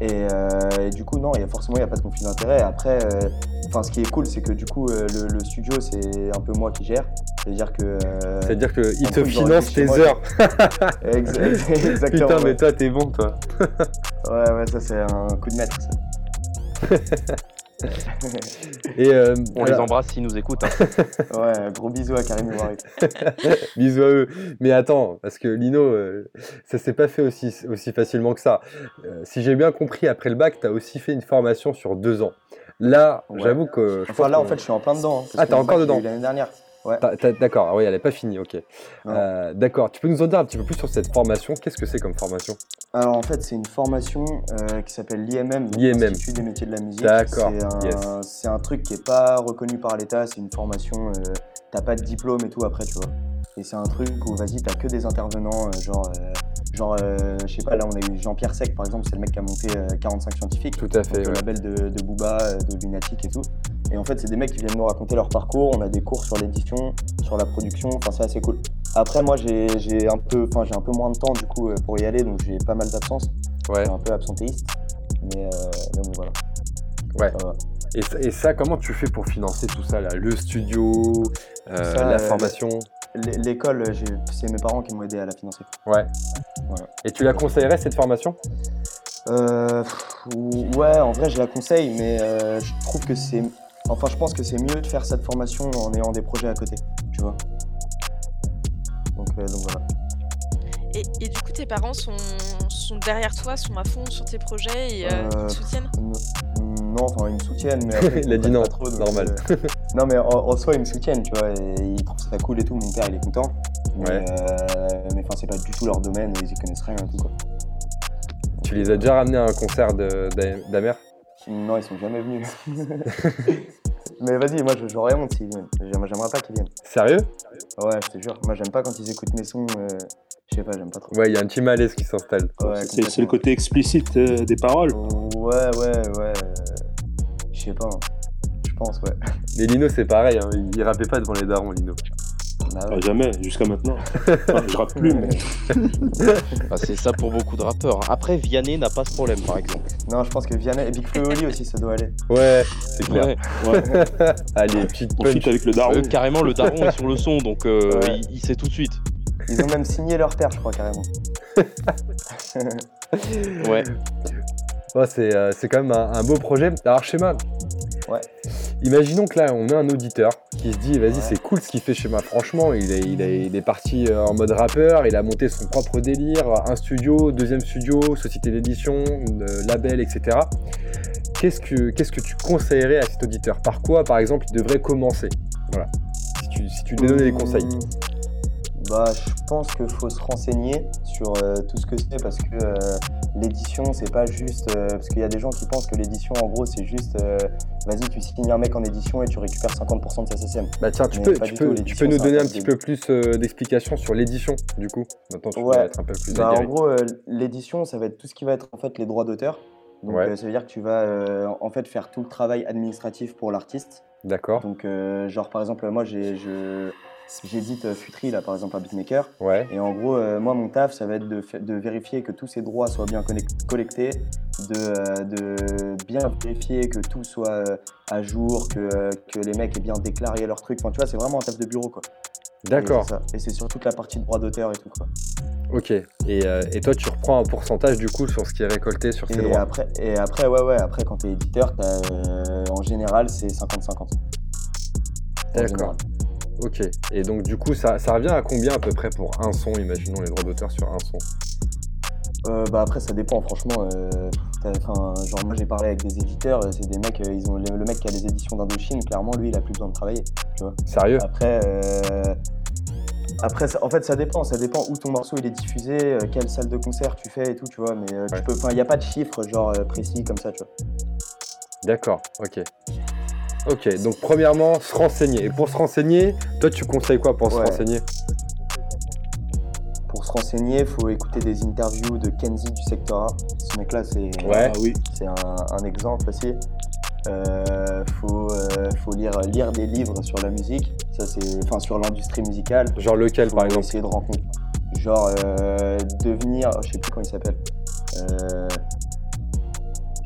et, euh, et du coup non il y a forcément il y a pas de conflit d'intérêt après euh, enfin ce qui est cool c'est que du coup euh, le, le studio c'est un peu moi qui gère c'est à dire que C'est-à-dire qu'il te finance tes heures. [LAUGHS] ex- ex- exactement Putain, ouais. mais toi, t'es bon, toi. ouais ouais ça c'est un coup de maître ça. [LAUGHS] Et euh, On les embrasse s'ils nous écoutent. hein. [LAUGHS] ouais gros bisous à Karim et Warif [LAUGHS] Bisous à eux. Mais attends, parce que Lino, euh, ça s'est pas fait aussi, aussi facilement que ça. Euh, si j'ai bien compris, après le bac, tu as aussi fait une formation sur deux ans. Là, Ouais. j'avoue que. je Enfin là en fait je suis en plein dedans. hein, parce Ah, t'es encore dedans. L'année dernière. Ouais. D'accord, ah oui, elle n'est pas finie, ok. Euh, D'accord, tu peux nous en dire un petit peu plus sur cette formation? Qu'est-ce que c'est comme formation? Alors en fait, c'est une formation euh, qui s'appelle l'IMM, l'Institut des métiers de la musique. D'accord, C'est un, yes. c'est un truc qui est pas reconnu par l'État, c'est une formation, euh, t'as pas de diplôme et tout après, tu vois. Et c'est un truc où, vas-y, t'as que des intervenants, genre, genre je sais pas, là on a eu Jean-Pierre Sec par exemple, c'est le mec qui a monté euh, 45 scientifiques. Tout à fait, le label de, de Booba, de Lunatic et tout. Et en fait, c'est des mecs qui viennent nous raconter leur parcours. On a des cours sur l'édition, sur la production. Enfin, c'est assez cool. Après, moi, j'ai un peu, enfin, j'ai un peu moins de temps du coup euh, pour y aller, donc j'ai pas mal d'absence. Ouais. Je suis un peu absentéiste, mais, euh, mais bon, voilà. Ouais. Et, ça- et ça, comment tu fais pour financer tout ça là? Le studio, euh, Ça, la formation? L'é- L'école, c'est mes parents qui m'ont aidé à la financer. Ouais. Voilà. Et tu la conseillerais cette formation? Euh, ouais, en vrai, je la conseille, mais euh, je trouve que c'est. Enfin, je pense que c'est mieux de faire cette formation en ayant des projets à côté, tu vois. Donc, euh, donc voilà. Et, et du coup, tes parents sont, sont derrière toi, sont à fond sur tes projets et euh, ils Euh, te soutiennent? Non, enfin, ils me soutiennent, mais [LAUGHS] après, Il a ils dit non, pas trop, donc, normal. euh, [LAUGHS] non, mais en, en soi, ils me soutiennent, tu vois, et ils trouvent ça cool et tout. Mon père, il est content. Mais, Ouais. mais enfin, c'est pas du tout leur domaine, ils y connaissent rien et tout, quoi. Tu les as déjà ramenés à un concert de- d'Amer? Non, ils sont jamais venus. [LAUGHS] mais vas-y, moi, je- j'aurais honte s'ils viennent. J'aimerais pas qu'ils viennent. Sérieux? Ouais, je te jure. Moi, j'aime pas quand ils écoutent mes sons. euh, je sais pas, j'aime pas trop. Ouais, il y a un petit malaise qui s'installe. Ouais, C'est le côté explicite euh, des paroles. Ouais, ouais, ouais. Je sais pas. hein. Je pense, ouais. Mais Lino, c'est pareil, hein, il, il rappait pas devant les darons, Lino. Bah Ah, jamais, jusqu'à maintenant. [LAUGHS] Enfin, je rappe plus, mais. [LAUGHS] Ah, c'est ça pour beaucoup de rappeurs. hein. Après, Vianney n'a pas ce problème, par exemple. Non, je pense que Vianney et Big Flo Oli aussi, ça doit aller. Ouais, c'est clair. Ouais. [LAUGHS] Allez, petite punch. avec le daron. Euh, carrément, le daron est sur le son, donc euh, Ouais. il, il sait tout de suite. Ils ont même signé leur père, je crois, carrément. Ouais. Ouais, c'est euh, c'est quand même un, un beau projet. Alors, schéma. Ouais. Imaginons que là, on a un auditeur qui se dit, vas-y, Ouais. c'est cool ce qu'il fait schéma. Franchement, il est, il, est, il est parti euh, en mode rappeur, il a monté son propre délire, un studio, deuxième studio, société d'édition, euh, label, etc. Qu'est-ce que, qu'est-ce que tu conseillerais à cet auditeur? Par quoi, par exemple, il devrait commencer? Voilà. Si tu, si tu lui donnais des conseils. Bah, je pense qu'il faut se renseigner sur euh, tout ce que c'est parce que euh, l'édition, c'est pas juste. euh, parce qu'il y a des gens qui pensent que l'édition, en gros, c'est juste. Vas-y, tu signes un mec en édition et tu récupères 50% de sa CCM. Bah tiens, tu peux, tu peux, tout, tu peux nous donner un petit peu plus d'explications sur l'édition, du coup Maintenant, tu Ouais. être un peu plus Bah, en gros, l'édition, ça va être tout ce qui va être en fait les droits d'auteur. Donc, Ouais. ça veut dire que tu vas en fait faire tout le travail administratif pour l'artiste. D'accord. Donc, genre par exemple, moi, j'ai, je, j'édite euh, Futri là, par exemple, un beatmaker. Ouais. Et en gros, euh, moi, mon taf, ça va être de, de vérifier que tous ces droits soient bien collectés, de, euh, de bien vérifier que tout soit à jour, que, que les mecs aient bien déclaré leurs trucs. Enfin, tu vois, c'est vraiment un taf de bureau, quoi. D'accord. Et c'est sur toute la partie droit d'auteur et tout, quoi. Ok. Et, euh, et toi, tu reprends un pourcentage du coup sur ce qui est récolté sur ces Et droits. après, et après, ouais, ouais, après, quand t'es éditeur, euh, en général, c'est 50-50. En D'accord. Ok. Et donc, du coup, ça, ça revient à combien à peu près pour un son Imaginons les droits d'auteur sur un son? Euh, bah après, ça dépend, franchement. euh, genre, moi, j'ai parlé avec des éditeurs, euh, c'est des mecs, euh, ils ont, le, le mec qui a les éditions d'Indochine, clairement, lui, il a plus besoin de travailler, tu vois. Sérieux? Après, euh, après ça- en fait, ça dépend, ça dépend où ton morceau il est diffusé, quelle salle de concert tu fais et tout, tu vois. Mais tu Ouais. il n'y a pas de chiffre, genre, précis comme ça, tu vois. D'accord. Ok. Ok. Donc, premièrement, se renseigner. Et pour se renseigner, toi, tu conseilles quoi pour se renseigner? Pour se renseigner, il faut écouter des interviews de Kenzie du secteur A. Ce mec-là, c'est Ouais. Ah oui. c'est un, un exemple aussi. Euh, faut, euh, faut lire, lire des livres sur la musique, ça c'est, enfin sur l'industrie musicale. Genre lequel, Faut par exemple? essayer de rencontrer. Genre euh, devenir, oh, je sais plus comment il s'appelle.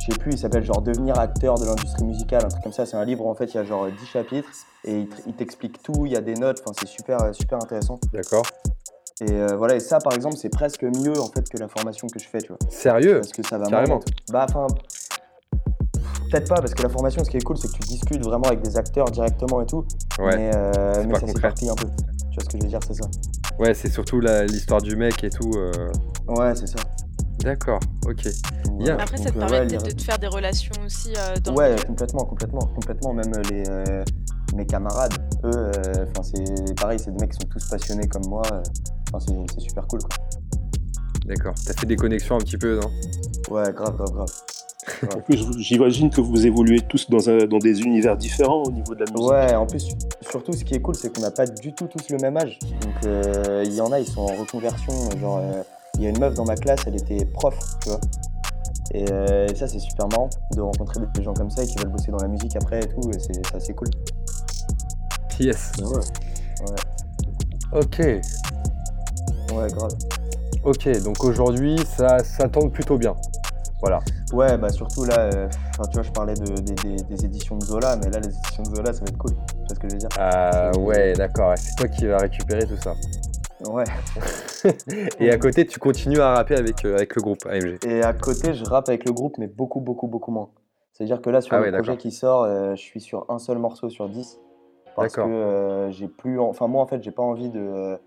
Je sais plus, il s'appelle genre devenir acteur de l'industrie musicale, un truc comme ça. C'est un livre où en fait il y a genre 10 chapitres et il, t'explique tout, il y a des notes, enfin c'est super, euh, super intéressant. D'accord. Et euh, voilà, et ça par exemple c'est presque mieux en fait que la formation que je fais, tu vois. Sérieux? Parce que ça va Carrément. Bah, enfin. Peut-être pas, parce que la formation, ce qui est cool, c'est que tu discutes vraiment avec des acteurs directement et tout. Ouais. Mais, euh, mais ça s'éparpille un peu. Tu vois ce que je veux dire, c'est ça. Ouais, c'est surtout l'histoire du mec et tout. euh. Ouais, c'est ça. D'accord. Ok. Après, ça te euh, permet ouais, peut-être lire- de te faire des relations aussi euh, dans le Ouais, complètement, complètement, complètement. Même les, euh, mes camarades, eux, euh, c'est pareil, c'est des mecs qui sont tous passionnés comme moi. euh, Enfin, c'est super cool. Quoi. D'accord. T'as fait des connexions un petit peu, non? Ouais, grave, grave, [LAUGHS] grave. En plus, j'imagine que vous évoluez tous dans, un- dans des univers différents au niveau de la musique. Ouais, en plus, surtout ce qui est cool, c'est qu'on n'a pas du tout tous le même âge. Donc euh, il y en a, ils sont en reconversion. Genre, euh, il y a une meuf dans ma classe, elle était prof, tu vois. Et, euh, et ça, c'est super marrant de rencontrer des gens comme ça et qui veulent bosser dans la musique après et tout. Et c'est c'est assez cool. Yes. Ouais. Ok. Ouais, grave. Ok, donc aujourd'hui, ça, ça tourne plutôt bien. Voilà. Ouais, bah surtout là, euh, enfin, tu vois, je parlais de, des- des- des éditions de Zola, mais là, les éditions de Zola, ça va être cool. Tu vois ce que je veux dire Ah C'est- ouais, d'accord. C'est toi qui vas récupérer tout ça. Ouais. [LAUGHS] Et à côté, tu continues à rapper avec, euh, avec le groupe AMG. Et à côté, je rappe avec le groupe, mais beaucoup, beaucoup, beaucoup moins. C'est-à-dire que là, sur Ah le ouais, projet qui sort, euh, je suis sur un seul morceau sur 10. Parce que euh, j'ai plus. en- Enfin, moi, en fait, j'ai pas envie de.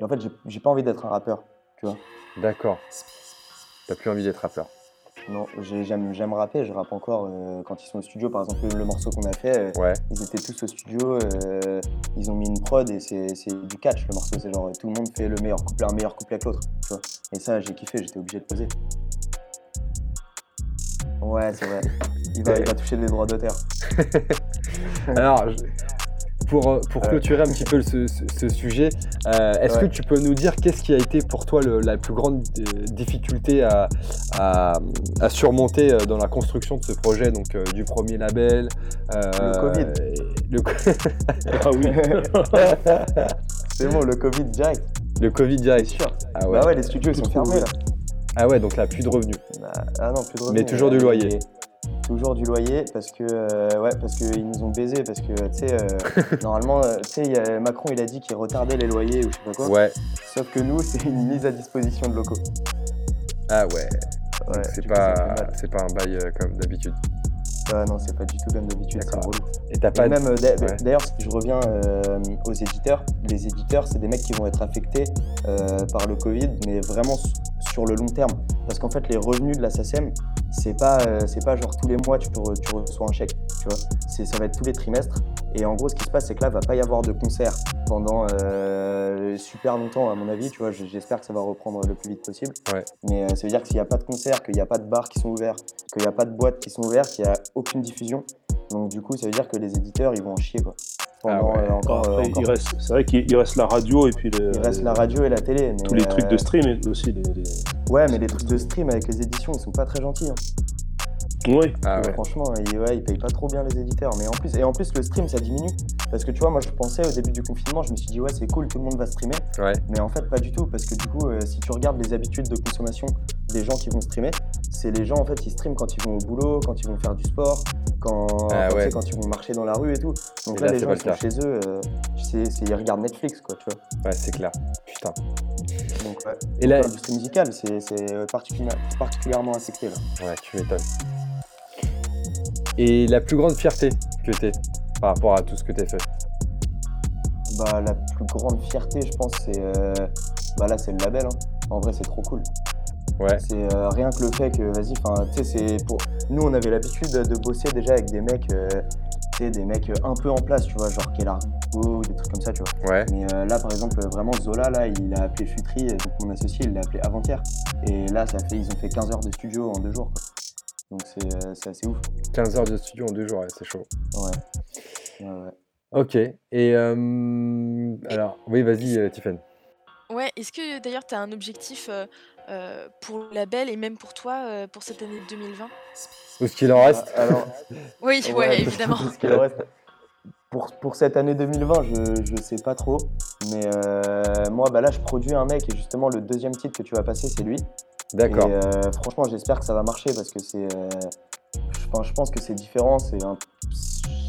en fait, j'ai- j'ai pas envie d'être un rappeur, tu vois. D'accord. T'as plus envie d'être rappeur. Non, j'ai- j'aime j'aime rapper, je rappe encore euh, quand ils sont au studio. Par exemple, le, morceau qu'on a fait, euh, Ouais. ils étaient tous au studio, euh, ils ont mis une prod et c'est du catch le morceau. C'est genre tout le monde fait le meilleur couplet, un meilleur couplet que l'autre. Et ça, j'ai kiffé, j'étais obligé de poser. Ouais, c'est vrai. Il va, il va toucher les droits d'auteur. Alors, je- pour, euh, pour Ouais. clôturer un petit peu ce, ce- ce sujet, euh, est-ce Ouais. que tu peux nous dire qu'est-ce qui a été pour toi le- la plus grande euh, difficulté à, à- à surmonter dans la construction de ce projet, donc euh, du premier label Le Covid. le, [LAUGHS] Ah oui. [LAUGHS] c'est bon, le Covid direct. le Covid direct. sûr. Ah Bah ouais, les studios ils sont fermés là. Ah ouais, donc là, plus de revenus. Bah, ah non, plus de Mais revenus, toujours euh, du loyer. et- Toujours du loyer parce que euh, ouais parce qu'ils nous ont baisé parce que tu sais euh, [LAUGHS] normalement euh, tu sais Macron il a dit qu'il retardait les loyers ou je sais pas quoi. Ouais. Sauf que nous [LAUGHS] c'est une mise à disposition de locaux. Ah ouais. Ouais, c'est pas, c'est pas un bail euh, comme d'habitude. Ah non c'est pas du tout comme d'habitude c'est relou. Et t'as Et pas. même euh, Ouais. d'ailleurs si je reviens euh, aux éditeurs, les éditeurs c'est des mecs qui vont être affectés euh, par le Covid mais vraiment sur le long terme parce qu'en fait les revenus de la SACEM c'est pas euh, c'est pas genre tous les mois tu, re- tu reçois un chèque tu vois c'est ça va être tous les trimestres et en gros ce qui se passe c'est que là va pas y avoir de concert pendant euh, super longtemps à mon avis tu vois j'espère que ça va reprendre le plus vite possible Ouais. mais euh, ça veut dire que s'il y a pas de concert qu'il y a pas de bars qui sont ouverts qu'il y a pas de boîtes qui sont ouvertes qu'il y a aucune diffusion donc du coup ça veut dire que les éditeurs ils vont en chier quoi Ah ouais. euh, encore, Après, encore. il reste, c'est vrai qu'il il reste la radio et puis le- il reste la radio et la télé mais, tous les trucs de stream aussi. Les, les- ouais mais les trucs de stream avec les éditions ils sont pas très gentils hein. Ouais. Ah ouais. Franchement, ils, ouais, ils payent pas trop bien les éditeurs. Mais en plus, et en plus, le stream, ça diminue. Parce que tu vois, moi, je pensais au début du confinement, je me suis dit, ouais, c'est cool, tout le monde va streamer. Ouais. Mais en fait, pas du tout. Parce que du coup, euh, si tu regardes les habitudes de consommation des gens qui vont streamer, c'est les gens, en fait, qui streament quand ils vont au boulot, quand ils vont faire du sport, quand, Ah quand, tu ouais. sais, quand ils vont marcher dans la rue et tout. Donc Et là, là, les c'est gens, ils sont chez eux, euh, ils regardent Netflix, quoi, tu vois. Ouais, c'est clair. Putain. Donc, ouais. Et là- L'industrie musicale, c'est, c'est euh, particuli- particulièrement affecté, là. Ouais, tu m'étonnes. Et la plus grande fierté que t'es par rapport à tout ce que t'as fait Bah, la plus grande fierté, je pense, c'est. euh, Bah là, c'est le label. hein. En vrai, c'est trop cool. Ouais. C'est euh, rien que le fait que, vas-y, enfin, tu sais, c'est pour. Nous, on avait l'habitude de bosser déjà avec des mecs, euh, tu sais, des mecs un peu en place, tu vois, genre Kellargo, ou des trucs comme ça, tu vois. Ouais. Mais euh, là, par exemple, vraiment, Zola, là, il a appelé Futri, donc mon associé, il l'a appelé avant-hier. Et là, ça fait, ils ont fait 15 heures de studio en deux jours, quoi. Donc, c'est euh, c'est assez ouf. 15 heures de studio en deux jours, ouais, c'est chaud. Ouais. Ouais, ouais. Ok. Et euh, alors, oui, vas-y, euh, Tiffen. Ouais, est-ce que d'ailleurs tu as un objectif euh, euh, pour le label et même pour toi euh, pour cette année 2020 Ou ce qu'il en reste? Ah, Alors, [LAUGHS] Oui, ouais, évidemment. [LAUGHS] ce qu'il en reste. Pour, pour cette année 2020, je, je sais pas trop. Mais euh, moi, bah là, je produis un mec et justement, le deuxième titre que tu vas passer, c'est lui. D'accord. Et euh, franchement, j'espère que ça va marcher parce que c'est. euh, je, pense, je que c'est différent. C'est un.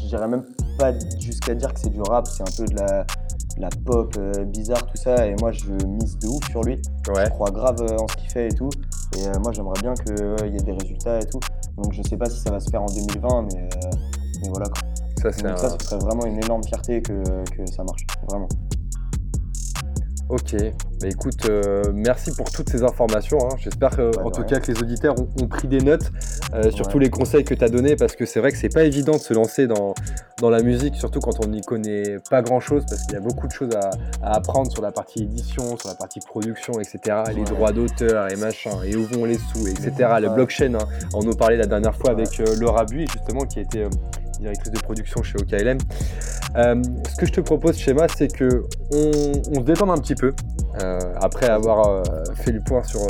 J'irais même pas jusqu'à dire que c'est du rap, c'est un peu de la, de la pop euh, bizarre, tout ça. Et moi, je mise de ouf sur lui. Ouais. Je crois grave euh, en ce qu'il fait et tout. Et euh, moi, j'aimerais bien qu'il y ait des résultats et tout. Donc, je sais pas si ça va se faire en 2020, mais, mais voilà. Quoi. Ça, c'est un- ça, ce serait vraiment une énorme fierté que, que ça marche. Vraiment. Ok, bah écoute, euh, merci pour toutes ces informations. hein. J'espère que, en tout rien. cas que les auditeurs ont, ont pris des notes euh, sur Ouais. tous les conseils que tu as donnés parce que c'est vrai que c'est pas évident de se lancer dans, dans la musique, surtout quand on n'y connaît pas grand chose parce qu'il y a beaucoup de choses à, à apprendre sur la partie édition, sur la partie production, etc. Les droits d'auteur et machin, et où vont les sous, etc. Le blockchain, hein. on en parlait la dernière fois avec euh, Laura Bui, justement, qui était euh, directrice de production chez OKLM. Euh, ce que je te propose, Schéma, c'est que on, on se détende un petit peu euh, après avoir euh, fait le point sur,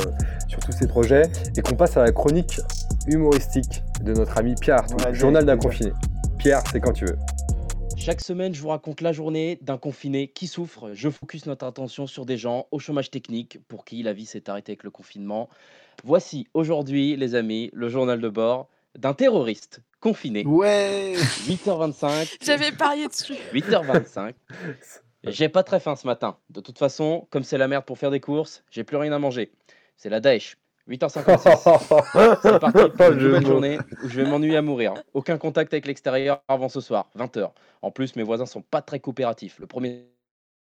sur tous ces projets et qu'on passe à la chronique humoristique de notre ami Pierre Ouais, journal d'un confiné. Pierre, c'est quand tu veux. Chaque semaine, je vous raconte la journée d'un confiné qui souffre. Je focus notre attention sur des gens au chômage technique pour qui la vie s'est arrêtée avec le confinement. Voici aujourd'hui, les amis, le journal de bord d'un terroriste confiné. Ouais 8h25. [LAUGHS] J'avais parié dessus. 8h25. [LAUGHS] J'ai pas très faim ce matin. De toute façon, comme c'est la merde pour faire des courses, j'ai plus rien à manger. C'est la Daesh. [LAUGHS] 8h56. C'est parti pour une Jeu nouvelle journée où je vais m'ennuyer à mourir. Aucun contact avec l'extérieur avant ce soir, 20h. En plus, mes voisins sont pas très coopératifs. Le premier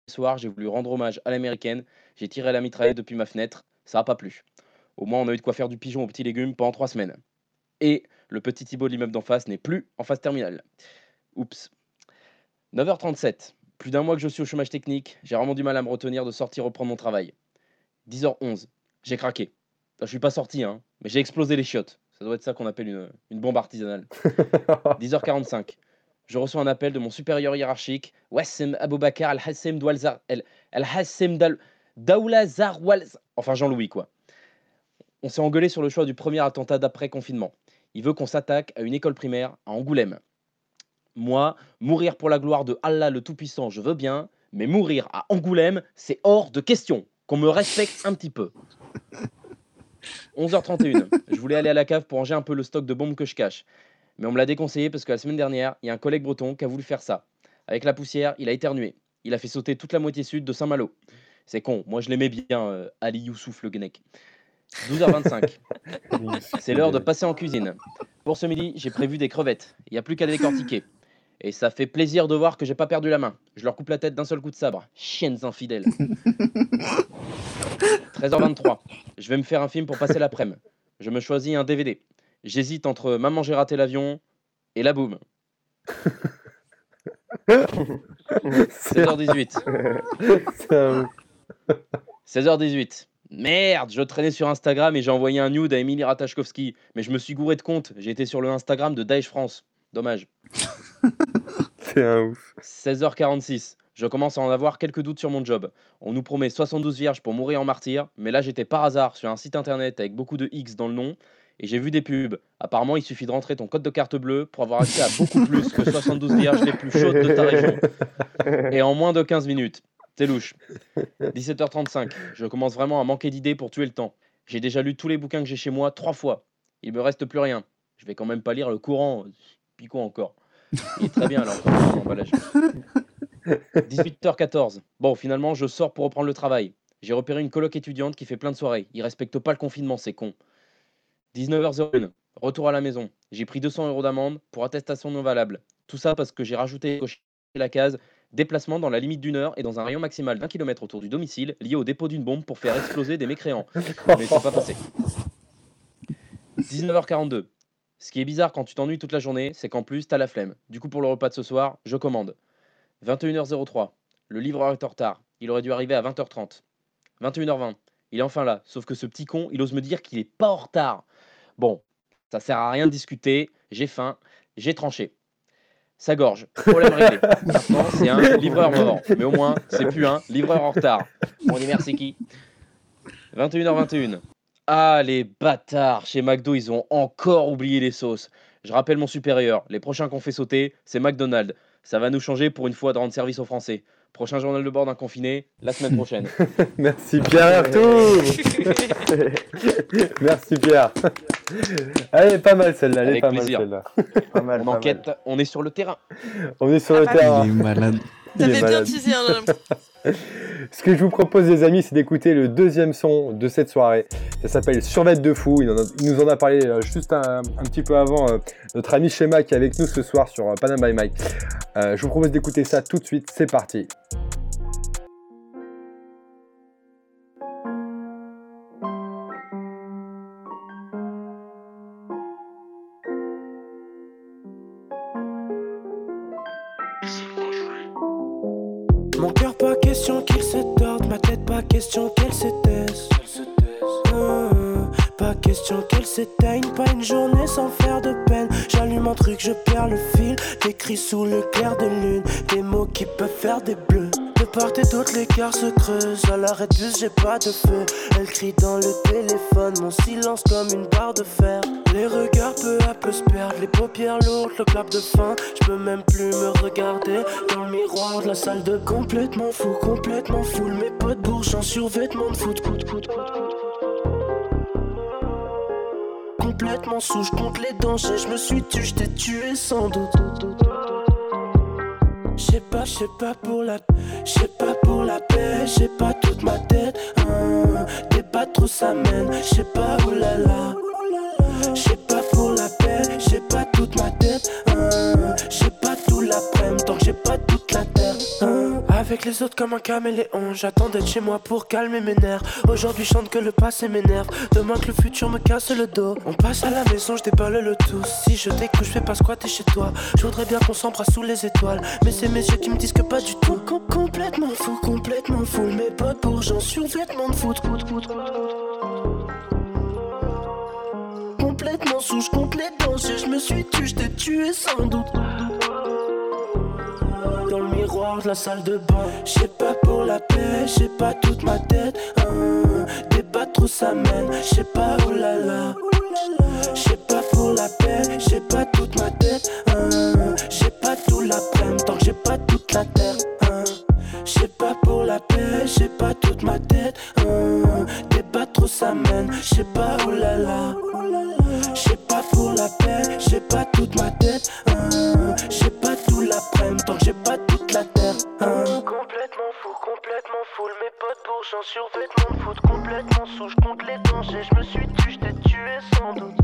soir, j'ai voulu rendre hommage à l'américaine. J'ai tiré la mitraillette depuis ma fenêtre. Ça a pas plu. Au moins, on a eu de quoi faire du pigeon aux petits légumes pendant trois semaines. Et le petit Thibaut de l'immeuble d'en face n'est plus en phase terminale. Oups. 9h37. Plus d'un mois que je suis au chômage technique. J'ai vraiment du mal à me retenir de sortir reprendre mon travail. 10h11. J'ai craqué. Enfin, je suis pas sorti, hein, mais j'ai explosé les chiottes. Ça doit être ça qu'on appelle une, une bombe artisanale. [LAUGHS] 10h45. Je reçois un appel de mon supérieur hiérarchique, Wassim Aboubakar Daoulazar Walz. Enfin, Jean-Louis, quoi. On s'est engueulé sur le choix du premier attentat d'après-confinement. Il veut qu'on s'attaque à une école primaire à Angoulême. Moi, mourir pour la gloire de Allah le Tout-Puissant, je veux bien, mais mourir à Angoulême, c'est hors de question. Qu'on me respecte un petit peu. [LAUGHS] 11h31. Je voulais aller à la cave pour ranger un peu le stock de bombes que je cache. Mais on me l'a déconseillé parce que la semaine dernière, il y a un collègue breton qui a voulu faire ça. Avec la poussière, il a éternué. Il a fait sauter toute la moitié sud de Saint-Malo. C'est con, moi je l'aimais bien, euh, Ali Youssouf le Guenec. 12h25. [LAUGHS] C'est l'heure de passer en cuisine. Pour ce midi, j'ai prévu des crevettes. Il n'y a plus qu'à les décortiquer. Et ça fait plaisir de voir que j'ai pas perdu la main. Je leur coupe la tête d'un seul coup de sabre. Chiennes infidèles. [LAUGHS] 13h23. Je vais me faire un film pour passer l'après-midi. Je me choisis un DVD. J'hésite entre Maman j'ai raté l'avion et La Boum. [LAUGHS] 16h18. 16h18. Merde, je traînais sur Instagram et j'ai envoyé un nude à Emily Ratajkowski. Mais je me suis gouré de compte. J'ai été sur le Instagram de Daesh France. Dommage. [LAUGHS] C'est un ouf. 16h46. Je commence à en avoir quelques doutes sur mon job. On nous promet 72 vierges pour mourir en martyr, mais là j'étais par hasard sur un site internet avec beaucoup de X dans le nom et j'ai vu des pubs. Apparemment, il suffit de rentrer ton code de carte bleue pour avoir accès à beaucoup plus que 72 vierges les plus chaudes de ta région. [LAUGHS] Et en moins de 15 minutes. C'est louche. [LAUGHS] 17h35. Je commence vraiment à manquer d'idées pour tuer le temps. J'ai déjà lu tous les bouquins que j'ai chez moi trois fois. Il me reste plus rien. Je vais quand même pas lire le courant. Pico encore. Il est très bien alors. l'emballage. 18h14. Bon, finalement, je sors pour reprendre le travail. J'ai repéré une coloc étudiante qui fait plein de soirées. Ils respectent pas le confinement, c'est con. 19h01. Retour à la maison. J'ai pris 200 euros d'amende pour attestation non valable. Tout ça parce que j'ai rajouté la case déplacement dans la limite d'une heure et dans un rayon maximal d'un kilomètre autour du domicile lié au dépôt d'une bombe pour faire exploser des mécréants. Mais c'est pas passé. 19h42. Ce qui est bizarre quand tu t'ennuies toute la journée, c'est qu'en plus, t'as la flemme. Du coup, pour le repas de ce soir, je commande. 21h03. Le livreur est en retard. Il aurait dû arriver à 20h30. 21h20. Il est enfin là. Sauf que ce petit con, il ose me dire qu'il est pas en retard. Bon, ça sert à rien de discuter. J'ai faim. J'ai tranché. Ça gorge. Problème réglé. Maintenant, c'est un livreur mort. Mais au moins, c'est plus un livreur en retard. On dit merci qui? 21h21. Ah, les bâtards Chez McDo, ils ont encore oublié les sauces. Je rappelle mon supérieur. Les prochains qu'on fait sauter, c'est McDonald's. Ça va nous changer pour une fois de rendre service aux Français. Prochain journal de bord d'un confiné, la semaine prochaine. [LAUGHS] Merci Pierre Artout [LAUGHS] Merci Pierre. Elle est pas mal celle-là, elle est Avec pas plaisir. mal celle-là. Pas mal, On pas mal. enquête, on est sur le terrain. On est sur le terrain. Il est malade. Bien hein, [LAUGHS] Ce que je vous propose, les amis, c'est d'écouter le deuxième son de cette soirée. Ça s'appelle Survêt de fou. Il, en a- il nous en a parlé euh, juste un, un petit peu avant. euh, notre ami Shema qui est avec nous ce soir sur euh, Panam by Mike. Euh, je vous propose d'écouter ça tout de suite. C'est parti. Se creuse. À l'arrêt j'ai pas de feu. Elle crie dans le téléphone, mon silence comme une barre de fer. Les regards peu à peu se perdent, les paupières lourdes, le clap de fin. Je peux même plus me regarder dans le miroir de la salle de complètement fou, complètement fou. Mes potes bourges en survêtement de foot, foot, foot, foot. Complètement sous, je compte les dangers, je me suis tué, je t'ai tué sans doute. J'sais pas, j'sais pas pour la, j'sais pas pour la paix, j'ai pas toute ma tête. Hein. Des pas trop ça mène, j'sais pas où la la. J'sais pas pour la paix, j'ai pas toute ma tête. Hein. Avec les autres comme un caméléon, j'attends d'être chez moi pour calmer mes nerfs. Aujourd'hui, chante que le passé m'énerve. Demain que le futur me casse le dos. On passe à la maison, je déballe le tout. Si je découche, je fais pas squatter chez toi. Je voudrais bien qu'on s'embrasse sous les étoiles. Mais c'est mes yeux qui me disent que pas du tout. Com- complètement fou, complètement fou. Mes potes bourgeons sur vêtements de foot. foot, foot, foot. Complètement sous, je compte les dangers. Je me suis tué, je t'ai tué sans doute. La salle de bain, j'ai pas pour la paix, j'ai pas toute ma tête. Hein. Pas trop ça mène, j'ai pas oh là là. J'ai pas pour la paix, j'ai pas toute ma tête. Hein. J'ai pas tout l'après-midi, tant que j'ai pas toute la terre. Hein. J'ai pas pour la paix, j'ai pas toute ma tête. Hein. Pas trop ça mène, j'ai pas oh là là. J'ai pas pour la paix, j'ai pas toute ma tête. Hein. Mes potes bourgeons sur vêtements de foot. Complètement sous, je compte les dangers. Je me suis tué, je t'ai tué sans doute.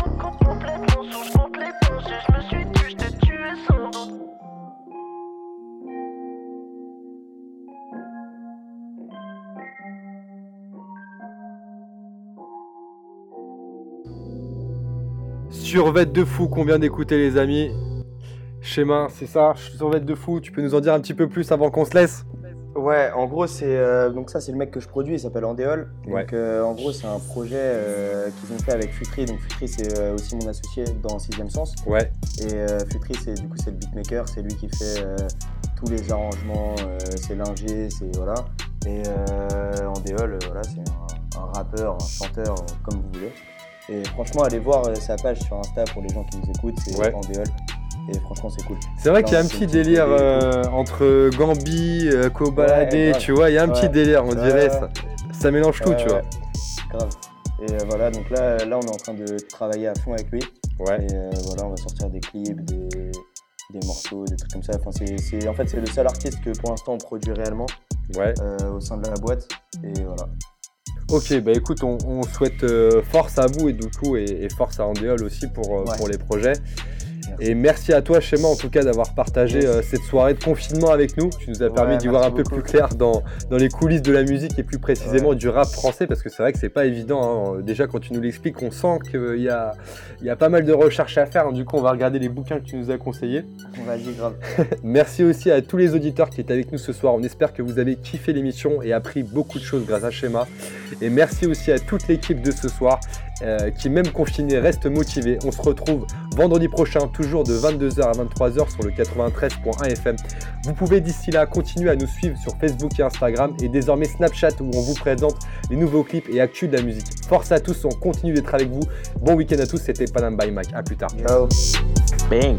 Com- com- Complètement sous, je compte les dangers. Je me suis tué, je t'ai tué sans doute. Survête de fou qu'on vient d'écouter les amis. Schéma, c'est ça, survête de fou, tu peux nous en dire un petit peu plus avant qu'on se laisse Ouais, en gros, c'est euh, donc ça, c'est le mec que je produis, il s'appelle Andéol. Ouais. Donc, euh, en gros, c'est un projet euh, qu'ils ont fait avec Futri. Donc, Futri, c'est euh, aussi mon associé dans Sixième Sens. Ouais. Et Futri, c'est du coup, c'est le beatmaker, c'est lui qui fait tous les arrangements, c'est l'ingé, c'est voilà. Et euh, Andéol, voilà, c'est un, un rappeur, un chanteur, comme vous voulez. Et franchement, allez voir sa page sur Insta pour les gens qui nous écoutent, c'est Ouais. Andéol. Et franchement, c'est cool. C'est vrai qu'il y a un petit délire euh, entre Gambi, euh, Kobalade, tu vois, il y a un petit délire, on dirait, ça, ça mélange tout, tu vois. Grave. Et euh, voilà, donc là, là, on est en train de travailler à fond avec lui. Ouais. Et euh, voilà, on va sortir des clips, des, des morceaux, des trucs comme ça. Enfin, c'est, en fait, c'est le seul artiste que pour l'instant on produit réellement Ouais. au sein de la boîte. Et voilà. Ok, bah écoute, on, on souhaite euh, force à vous et du coup, et, et force à Andéol aussi pour, euh, Ouais. pour les projets. Et merci à toi, Schéma, en tout cas, d'avoir partagé Yes. euh, cette soirée de confinement avec nous. Tu nous as Ouais, permis d'y voir un peu beaucoup. plus clair dans, dans les coulisses de la musique et plus précisément du rap français, parce que c'est vrai que c'est pas évident. hein. Déjà, quand tu nous l'expliques, on sent qu'il y a, y a pas mal de recherches à faire. Du coup, on va regarder les bouquins que tu nous as conseillés. Vas-y, grave. [LAUGHS] Merci aussi à tous les auditeurs qui étaient avec nous ce soir. On espère que vous avez kiffé l'émission et appris beaucoup de choses grâce à Schéma. Et merci aussi à toute l'équipe de ce soir euh, qui, même confinée, reste motivée. On se retrouve vendredi prochain, toujours de 22h à 23h sur le 93.1 FM. Vous pouvez d'ici là continuer à nous suivre sur Facebook et Instagram et désormais Snapchat où on vous présente les nouveaux clips et actus de la musique. Force à tous, on continue d'être avec vous. Bon week-end à tous, c'était Panam by Mac. À plus tard. Ciao. Bang